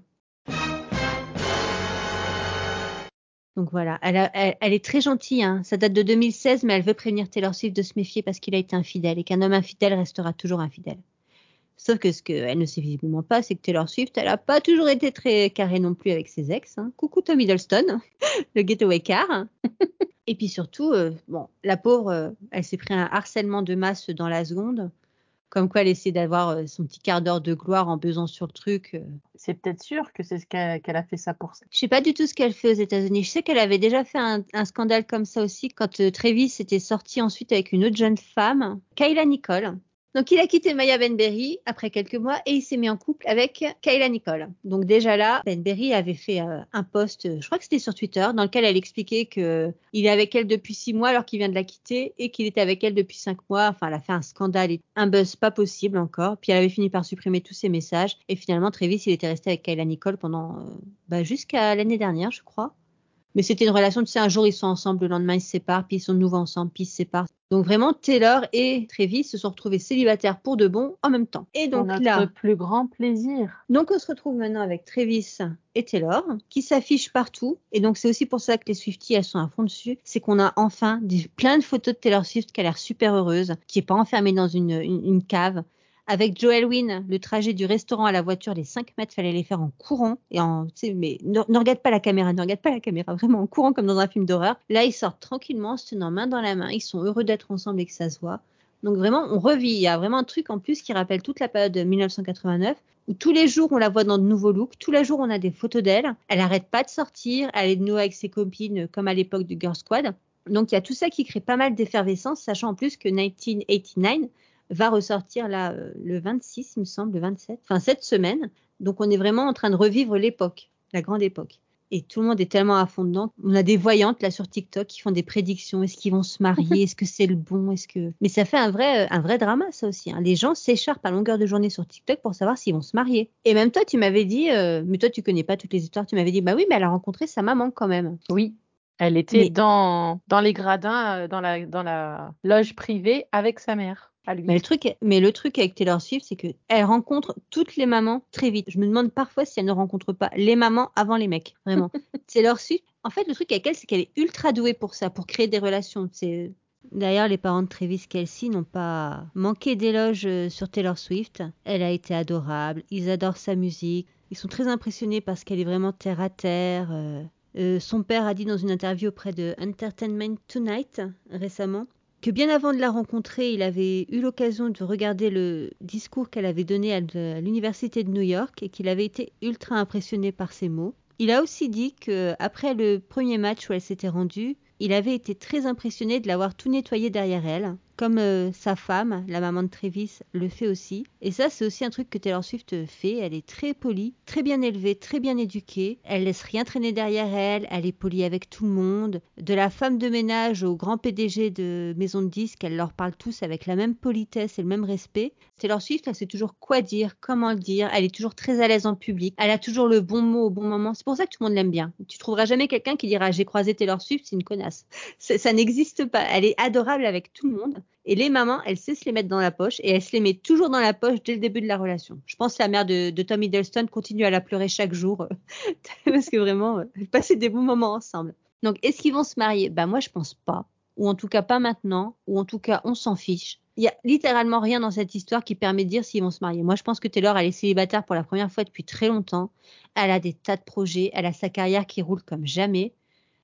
Donc voilà, elle, est très gentille. hein. Ça date de 2016, mais elle veut prévenir Taylor Swift de se méfier parce qu'il a été infidèle et qu'un homme infidèle restera toujours infidèle. Sauf que ce qu'elle ne sait visiblement pas, c'est que Taylor Swift, elle n'a pas toujours été très carrée non plus avec ses ex. hein. Coucou Tom Hiddleston, le getaway car. et puis surtout, euh, bon, la pauvre, euh, elle s'est pris un harcèlement de masse dans la seconde. Comme quoi, elle essaie d'avoir euh, son petit quart d'heure de gloire en pesant sur le truc. euh. C'est peut-être sûr que c'est ce qu'elle a fait ça pour ça. Je sais pas du tout ce qu'elle fait aux États-Unis. Je sais qu'elle avait déjà fait un, un scandale comme ça aussi quand euh, Travis était sorti ensuite avec une autre jeune femme, Kayla Nicole. Donc il a quitté Maya Benberry après quelques mois et il s'est mis en couple avec Kayla Nicole. Donc déjà là, Benberry avait fait euh, un post, je crois que c'était sur Twitter, dans lequel elle expliquait que euh, il est avec elle depuis six mois alors qu'il vient de la quitter et qu'il était avec elle depuis cinq mois. Enfin, elle a fait un scandale, et un buzz pas possible encore. Puis elle avait fini par supprimer tous ses messages et finalement Travis il était resté avec Kayla Nicole pendant euh, bah, jusqu'à l'année dernière, je crois. Mais c'était une relation, tu sais, un jour ils sont ensemble, le lendemain ils se séparent, puis ils sont de nouveau ensemble, puis ils se séparent. Donc vraiment, Taylor et Travis se sont retrouvés célibataires pour de bon en même temps. Et donc notre là, plus grand plaisir. donc on se retrouve maintenant avec Travis et Taylor qui s'affichent partout. Et donc c'est aussi pour ça que les Swifties elles sont à fond dessus. C'est qu'on a enfin des, plein de photos de Taylor Swift qui a l'air super heureuse, qui est pas enfermée dans une, une, une cave. Avec Joel Wynn, le trajet du restaurant à la voiture, les 5 mètres, fallait les faire en courant. Et en, mais ne, regarde pas la caméra, ne regarde pas la caméra, vraiment en courant comme dans un film d'horreur. Là, ils sortent tranquillement, se tenant main dans la main. Ils sont heureux d'être ensemble et que ça se voit. Donc vraiment, on revit. Il y a vraiment un truc en plus qui rappelle toute la période de 1989 où tous les jours on la voit dans de nouveaux looks, tous les jours on a des photos d'elle. Elle arrête pas de sortir, elle est de nouveau avec ses copines comme à l'époque du Girl Squad. Donc il y a tout ça qui crée pas mal d'effervescence, sachant en plus que 1989 va ressortir là euh, le 26, il me semble, le 27, enfin cette semaine. Donc on est vraiment en train de revivre l'époque, la grande époque. Et tout le monde est tellement à fond dedans. On a des voyantes là sur TikTok qui font des prédictions. Est-ce qu'ils vont se marier? Est-ce que c'est le bon? Est-ce que Mais ça fait un vrai, un vrai drama ça aussi. hein. Les gens s'écharpent à longueur de journée sur TikTok pour savoir s'ils vont se marier. Et même toi, tu m'avais dit, euh, mais toi tu connais pas toutes les histoires. Tu m'avais dit, bah oui, mais elle a rencontré sa maman quand même. Oui. Elle était Mais- dans, dans les gradins, euh, dans la, dans la loge privée avec sa mère, à lui. Mais le truc, mais le truc avec Taylor Swift, c'est que elle rencontre toutes les mamans très vite. Je me demande parfois si elle ne rencontre pas les mamans avant les mecs. Vraiment. Taylor Swift. En fait, le truc avec elle, c'est qu'elle est ultra douée pour ça, pour créer des relations. C'est D'ailleurs, les parents de Travis Kelsey n'ont pas manqué d'éloges euh, sur Taylor Swift. Elle a été adorable. Ils adorent sa musique. Ils sont très impressionnés parce qu'elle est vraiment terre à terre. euh. Euh, son père a dit dans une interview auprès de Entertainment Tonight récemment que bien avant de la rencontrer, il avait eu l'occasion de regarder le discours qu'elle avait donné à l'université de New York et qu'il avait été ultra impressionné par ses mots. Il a aussi dit que après le premier match où elle s'était rendue, il avait été très impressionné de l'avoir tout nettoyé derrière elle, comme euh, sa femme, la maman de Travis, le fait aussi. Et ça, c'est aussi un truc que Taylor Swift fait. Elle est très polie, très bien élevée, très bien éduquée. Elle laisse rien traîner derrière elle. Elle est polie avec tout le monde. De la femme de ménage au grand PDG de maison de disques, elle leur parle tous avec la même politesse et le même respect. Taylor Swift, elle sait toujours quoi dire, comment le dire. Elle est toujours très à l'aise en public. Elle a toujours le bon mot au bon moment. C'est pour ça que tout le monde l'aime bien. Tu trouveras jamais quelqu'un qui dira j'ai croisé Taylor Swift, c'est une connasse. Ça, n'existe pas. Elle est adorable avec tout le monde. Et les mamans, elle sait se les mettre dans la poche et elle se les met toujours dans la poche dès le début de la relation. Je pense que la mère de, Tom Hiddleston continue à la pleurer chaque jour parce que vraiment, euh, passer des bons moments ensemble. Donc, est-ce qu'ils vont se marier? Bah moi, je pense pas. Ou en tout cas pas maintenant. Ou en tout cas, on s'en fiche. Il y a littéralement rien dans cette histoire qui permet de dire s'ils vont se marier. Moi, je pense que Taylor, elle est célibataire pour la première fois depuis très longtemps. Elle a des tas de projets. Elle a sa carrière qui roule comme jamais.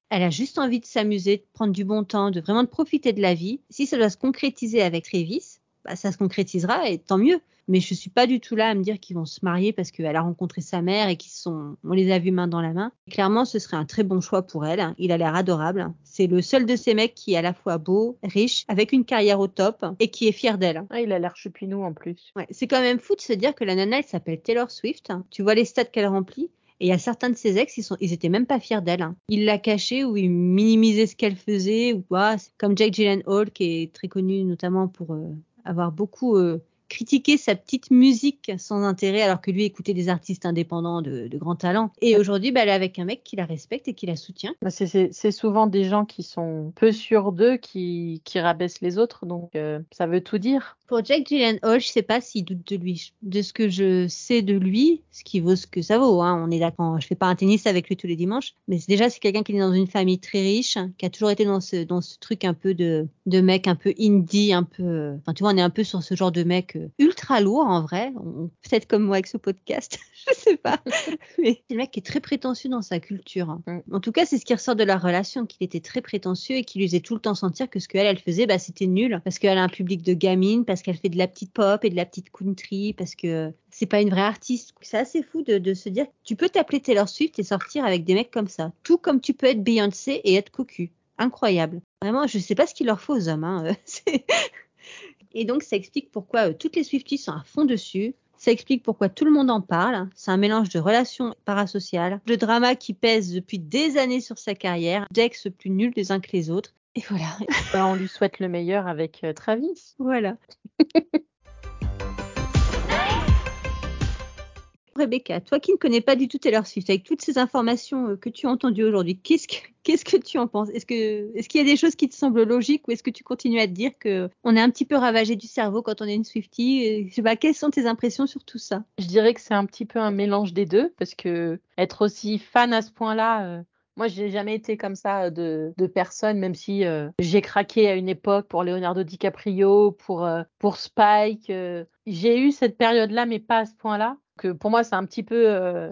Elle a juste envie de s'amuser, de prendre du bon temps, de vraiment de profiter de la vie. Si ça doit se concrétiser avec Travis, bah, ça se concrétisera et tant mieux. Mais je suis pas du tout là à me dire qu'ils vont se marier parce qu'elle a rencontré sa mère et qu'ils sont, on les a vus main dans la main. Clairement, ce serait un très bon choix pour elle. Il a l'air adorable. C'est le seul de ces mecs qui est à la fois beau, riche, avec une carrière au top et qui est fier d'elle. Ah, il a l'air chupinou en plus. Ouais, c'est quand même fou de se dire que la nana, elle s'appelle Taylor Swift. Tu vois les stats qu'elle remplit? Et il y a certains de ses ex, ils, sont, étaient même pas fiers d'elle. Hein. Ils la cachaient ou ils minimisaient ce qu'elle faisait. Ou quoi. Comme Jake Gyllenhaal, qui est très connu notamment pour euh, avoir beaucoup euh, critiquer sa petite musique sans intérêt alors que lui écoutait des artistes indépendants de, de grand talent. Et aujourd'hui, bah, elle est avec un mec qui la respecte et qui la soutient. Bah, c'est souvent des gens qui sont peu sûrs d'eux qui, qui rabaissent les autres, donc euh, ça veut tout dire. Pour Jack Gyllenhaal, je sais pas s'il doute de lui. De ce que je sais de lui, ce qui vaut ce que ça vaut, hein, on est d'accord. Je fais pas un tennis avec lui tous les dimanches, mais déjà c'est quelqu'un qui est dans une famille très riche, qui a toujours été dans ce dans ce truc un peu de de mec un peu indie, un peu. Enfin, tu vois, on est un peu sur ce genre de mec ultra lourd en vrai. Peut-être comme moi avec ce podcast, je sais pas. Mais c'est le mec qui est très prétentieux dans sa culture. Mm. En tout cas, c'est ce qui ressort de la relation, qu'il était très prétentieux et qu'il lui faisait tout le temps sentir que ce qu'elle, elle faisait, bah, c'était nul. Parce qu'elle a un public de gamine, parce qu'elle fait de la petite pop et de la petite country, parce que c'est pas une vraie artiste. C'est assez fou de, de se dire, tu peux t'appeler Taylor Swift et sortir avec des mecs comme ça. Tout comme tu peux être Beyoncé et être cocu incroyable. Vraiment, je sais pas ce qu'il leur faut aux hommes. Hein. Et donc, ça explique pourquoi euh, toutes les Swifties sont à fond dessus. Ça explique pourquoi tout le monde en parle. C'est un mélange de relations parasociales, de drama qui pèse depuis des années sur sa carrière, d'ex plus nuls les uns que les autres. Et voilà. Bah, on lui souhaite le meilleur avec euh, Travis. Voilà. Rebecca, toi qui ne connais pas du tout Taylor Swift, avec toutes ces informations euh, que tu as entendues aujourd'hui, qu'est-ce que, tu en penses? Est-ce qu'il y a des choses qui te semblent logiques ou est-ce que tu continues à te dire que on est un petit peu ravagé du cerveau quand on est une Swiftie? Quelles sont tes impressions sur tout ça? Je dirais que c'est un petit peu un mélange des deux parce que être aussi fan à ce point-là. Euh, moi, j'ai jamais été comme ça euh, de, personne, même si j'ai craqué à une époque pour Leonardo DiCaprio, pour Spike. j'ai eu cette période-là, mais pas à ce point-là que pour moi, c'est un petit peu euh,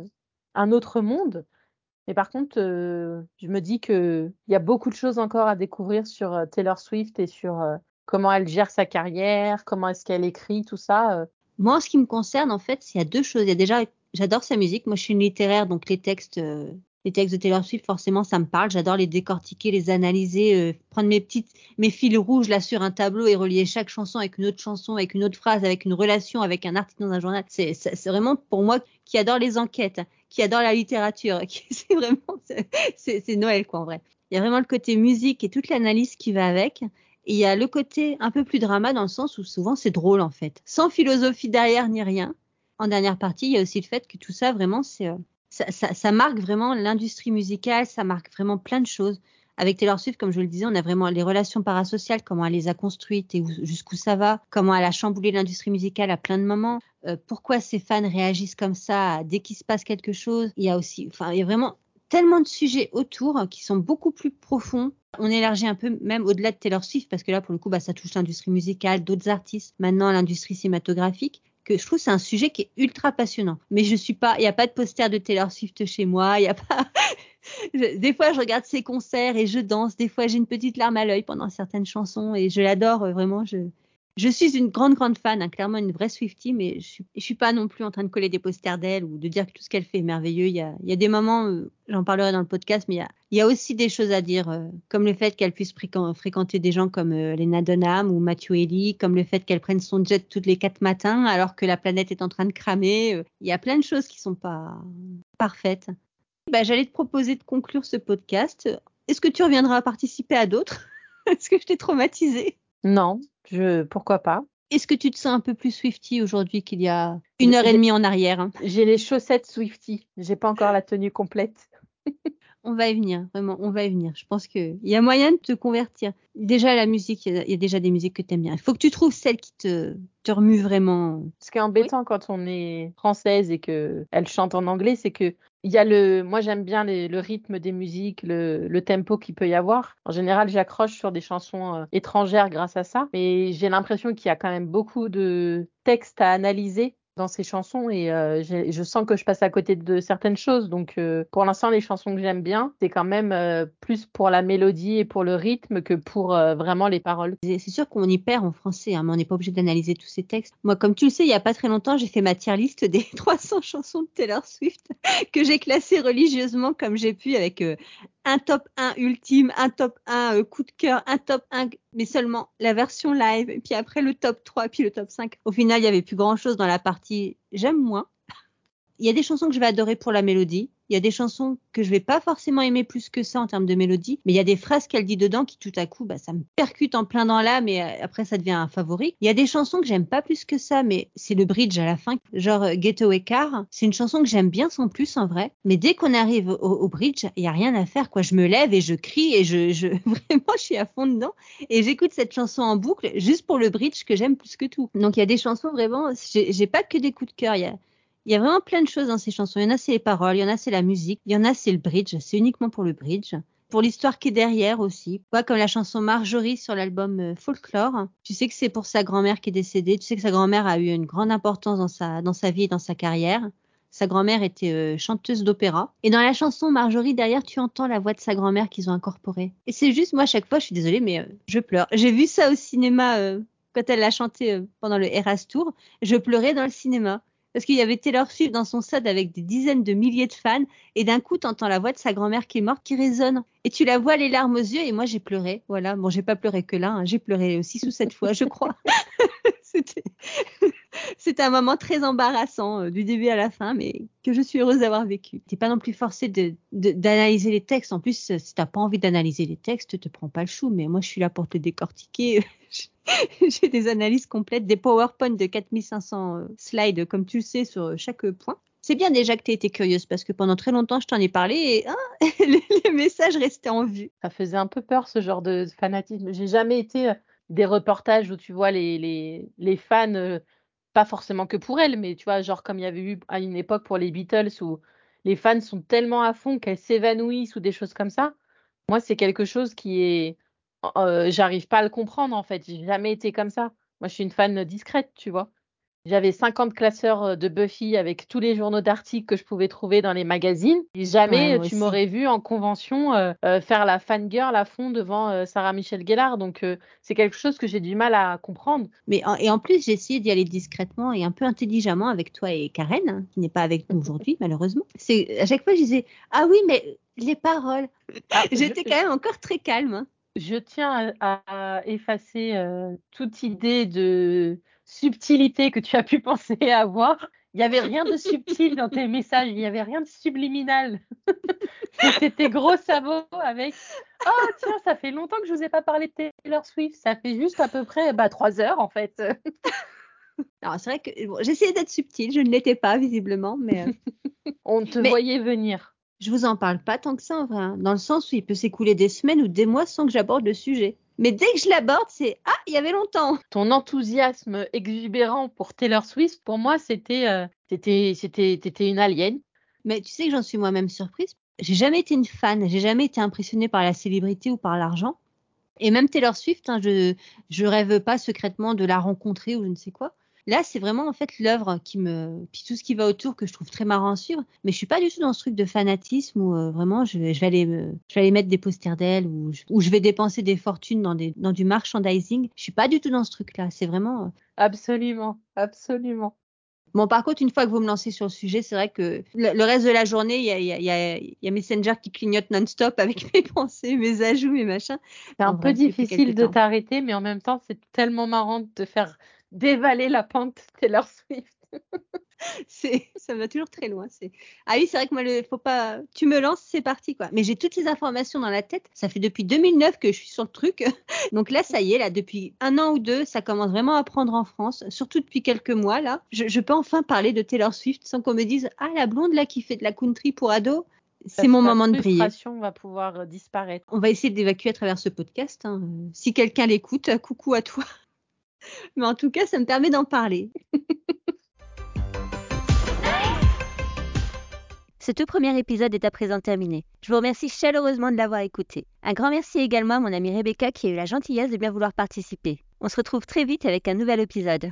un autre monde. Mais par contre, euh, je me dis qu'il y a beaucoup de choses encore à découvrir sur euh, Taylor Swift et sur comment elle gère sa carrière, comment est-ce qu'elle écrit, tout ça. Moi, en ce qui me concerne, en fait, il y a deux choses. Il y a déjà, j'adore sa musique. Moi, je suis une littéraire, donc les textes les textes de Taylor Swift, forcément, ça me parle. J'adore les décortiquer, les analyser, euh, prendre mes petites, mes fils rouges là sur un tableau et relier chaque chanson avec une autre chanson, avec une autre phrase, avec une relation, avec un article dans un journal. C'est, vraiment pour moi qui adore les enquêtes, qui adore la littérature. c'est vraiment, c'est Noël quoi en vrai. Il y a vraiment le côté musique et toute l'analyse qui va avec. Et il y a le côté un peu plus drama dans le sens où souvent c'est drôle en fait, sans philosophie derrière ni rien. En dernière partie, il y a aussi le fait que tout ça vraiment c'est euh, ça, marque vraiment l'industrie musicale, ça marque vraiment plein de choses. Avec Taylor Swift, comme je le disais, on a vraiment les relations parasociales, comment elle les a construites et jusqu'où ça va, comment elle a chamboulé l'industrie musicale à plein de moments, euh, pourquoi ses fans réagissent comme ça dès qu'il se passe quelque chose. Il y a aussi, enfin, il y a vraiment tellement de sujets autour qui sont beaucoup plus profonds. On élargit un peu même au-delà de Taylor Swift parce que là, pour le coup, bah, ça touche l'industrie musicale, d'autres artistes, maintenant l'industrie cinématographique que je trouve c'est un sujet qui est ultra passionnant. Mais je suis pas, il n'y a pas de poster de Taylor Swift chez moi, il y a pas. des fois, je regarde ses concerts et je danse. Des fois, j'ai une petite larme à l'œil pendant certaines chansons et je l'adore euh, vraiment. Je, Je suis une grande, grande fan, hein, clairement une vraie Swiftie, mais je je suis pas non plus en train de coller des posters d'elle ou de dire que tout ce qu'elle fait est merveilleux. Il y a, y a des moments, euh, j'en parlerai dans le podcast, mais il y a, aussi des choses à dire, euh, comme le fait qu'elle puisse fréquen- fréquenter des gens comme euh, Lena Dunham ou Matthew Haley, comme le fait qu'elle prenne son jet toutes les quatre matins alors que la planète est en train de cramer. Il y a plein de choses qui sont pas parfaites. Bah, J'allais te proposer de conclure ce podcast. Est-ce que tu reviendras participer à d'autres? Est-ce que je t'ai traumatisé Non, je pourquoi pas. Est-ce que tu te sens un peu plus Swifty aujourd'hui qu'il y a une heure et demie en arrière hein? J'ai les chaussettes Swifty. J'ai pas encore la tenue complète. On va y venir, vraiment, on va y venir. Je pense qu'il y a moyen de te convertir. Déjà, la musique, il y a- déjà des musiques que tu aimes bien. Il faut que tu trouves celle qui te, te remue vraiment. Ce qui est embêtant quand on est française et que elle chante en anglais, c'est que il y a le, moi j'aime bien le rythme des musiques, le, le tempo qu'il peut y avoir. En général, j'accroche sur des chansons euh, étrangères grâce à ça, mais j'ai l'impression qu'il y a quand même beaucoup de textes à analyser dans ces chansons et euh, je sens que je passe à côté de certaines choses. Donc euh, pour l'instant, les chansons que j'aime bien, c'est quand même euh, plus pour la mélodie et pour le rythme que pour vraiment les paroles. C'est sûr qu'on y perd en français, hein, mais on n'est pas obligé d'analyser tous ces textes. Moi, comme tu le sais, il y a pas très longtemps, j'ai fait ma tier list des 300 chansons de Taylor Swift que j'ai classées religieusement comme j'ai pu avec un top 1 ultime, un top 1 euh, coup de cœur, un top 1, mais seulement la version live, puis après le top 3, puis le top 5. Au final, il y avait plus grand chose dans la partie j'aime moins. Il y a des chansons que je vais adorer pour la mélodie. Il y a des chansons que je vais pas forcément aimer plus que ça en termes de mélodie, mais il y a des phrases qu'elle dit dedans qui tout à coup, bah, ça me percute en plein dans l'âme et euh, après ça devient un favori. Il y a des chansons que j'aime pas plus que ça, mais c'est le bridge à la fin, genre euh, Getaway Car. C'est une chanson que j'aime bien sans plus en vrai, mais dès qu'on arrive au, bridge, il y a rien à faire quoi. Je me lève et je crie et je, je vraiment je suis à fond dedans et j'écoute cette chanson en boucle juste pour le bridge que j'aime plus que tout. Donc il y a des chansons vraiment, j'ai pas que des coups de cœur. Y a il y a vraiment plein de choses dans ces chansons. Il y en a, c'est les paroles, il y en a, c'est la musique, il y en a, c'est le bridge, c'est uniquement pour le bridge. Pour l'histoire qui est derrière aussi. Quoi, comme la chanson Marjorie sur l'album euh, Folklore. Tu sais que c'est pour sa grand-mère qui est décédée. Tu sais que sa grand-mère a eu une grande importance dans sa, dans sa vie et dans sa carrière. Sa grand-mère était euh, chanteuse d'opéra. Et dans la chanson Marjorie, derrière, tu entends la voix de sa grand-mère qu'ils ont incorporée. Et c'est juste, moi, à chaque fois, je suis désolée, mais euh, je pleure. J'ai vu ça au cinéma quand elle l'a chanté pendant le Eras Tour. Je pleurais dans le cinéma parce qu'il y avait Taylor Swift dans son stade avec des dizaines de milliers de fans, et d'un coup, t'entends la voix de sa grand-mère qui est morte qui résonne. Et tu la vois les larmes aux yeux, et moi j'ai pleuré. Voilà, bon, j'ai pas pleuré que là, hein. j'ai pleuré six ou sept fois, je crois. C'était un moment très embarrassant euh, du début à la fin, mais que je suis heureuse d'avoir vécu. T'es pas non plus forcé de- de- d'analyser les textes. En plus, si t'as pas envie d'analyser les textes, te prends pas le chou. Mais moi, je suis là pour te décortiquer. J'ai des analyses complètes, des PowerPoint de 4500 euh, slides, comme tu le sais, sur chaque point. C'est bien déjà que tu été curieuse parce que pendant très longtemps, je t'en ai parlé et les, les messages restaient en vue. Ça faisait un peu peur ce genre de fanatisme. J'ai jamais été euh, des reportages où tu vois les, les, fans, pas forcément que pour elle, mais tu vois, genre comme il y avait eu à une époque pour les Beatles où les fans sont tellement à fond qu'elles s'évanouissent ou des choses comme ça. Moi, c'est quelque chose qui est. J'arrive pas à le comprendre en fait. J'ai jamais été comme ça. Moi, je suis une fan discrète, tu vois. J'avais 50 classeurs euh, de Buffy avec tous les journaux d'articles que je pouvais trouver dans les magazines. Et jamais Ouais, tu m'aurais vu en convention euh, euh, faire la fangirl à fond devant euh, Sarah Michelle Gellar. Donc, c'est quelque chose que j'ai du mal à comprendre. Mais en- et en plus, j'ai essayé d'y aller discrètement et un peu intelligemment avec toi et Karen, hein, qui n'est pas avec nous aujourd'hui, malheureusement. C'est à chaque fois, je disais ah oui, mais les paroles. Ah, J'étais je- quand même encore très calme. hein. Je tiens à, à effacer toute idée de subtilité que tu as pu penser avoir. Il n'y avait rien de subtil dans tes messages, il n'y avait rien de subliminal. C'était tes gros sabots avec Oh, tiens, ça fait longtemps que je ne vous ai pas parlé de Taylor Swift. Ça fait juste à peu près bah, trois heures en fait. Alors c'est vrai que bon, j'essayais d'être subtile, je ne l'étais pas visiblement, mais euh, On te Mais- voyait venir. je vous en parle pas tant que ça en vrai, hein, dans le sens où il peut s'écouler des semaines ou des mois sans que j'aborde le sujet. Mais dès que je l'aborde, c'est ah, il y avait longtemps. Ton enthousiasme exubérant pour Taylor Swift, pour moi, c'était euh, c'était c'était t'étais une alien. Mais tu sais que j'en suis moi-même surprise. J'ai jamais été une fan, j'ai jamais été impressionnée par la célébrité ou par l'argent. Et même Taylor Swift, hein, je je rêve pas secrètement de la rencontrer ou je ne sais quoi. Là, c'est vraiment en fait l'œuvre qui me, puis tout ce qui va autour que je trouve très marrant à suivre. Mais je suis pas du tout dans ce truc de fanatisme où euh, vraiment je vais, je vais aller, me, je vais aller mettre des posters d'elle ou je, je vais dépenser des fortunes dans des, dans du merchandising. Je suis pas du tout dans ce truc-là. C'est vraiment. euh, Absolument, absolument. Bon, par contre, une fois que vous me lancez sur le sujet, c'est vrai que le, reste de la journée, il y a, il y, a, il y, a, il y a Messenger qui clignote non-stop avec mes pensées, mes ajouts, mes machins. C'est un En peu vrai, difficile de t'arrêter, mais en même temps, c'est tellement marrant de te faire dévaler la pente Taylor Swift. C'est, ça va toujours très loin. C'est, ah oui, c'est vrai que moi, le, faut pas, tu me lances, c'est parti, quoi. Mais j'ai toutes les informations dans la tête. Ça fait depuis 2009 que je suis sur le truc. Donc là, ça y est, là, depuis un an ou deux, ça commence vraiment à prendre en France, surtout depuis quelques mois, là. Je, je peux enfin parler de Taylor Swift sans qu'on me dise, ah, la blonde, là, qui fait de la country pour ado. C'est mon moment de briller. frustration va pouvoir disparaître. On va essayer d'évacuer à travers ce podcast. hein. Si quelqu'un l'écoute, coucou à toi. Mais en tout cas, ça me permet d'en parler. Ce tout premier épisode est à présent terminé. Je vous remercie chaleureusement de l'avoir écouté. Un grand merci également à mon amie Rebecca qui a eu la gentillesse de bien vouloir participer. On se retrouve très vite avec un nouvel épisode.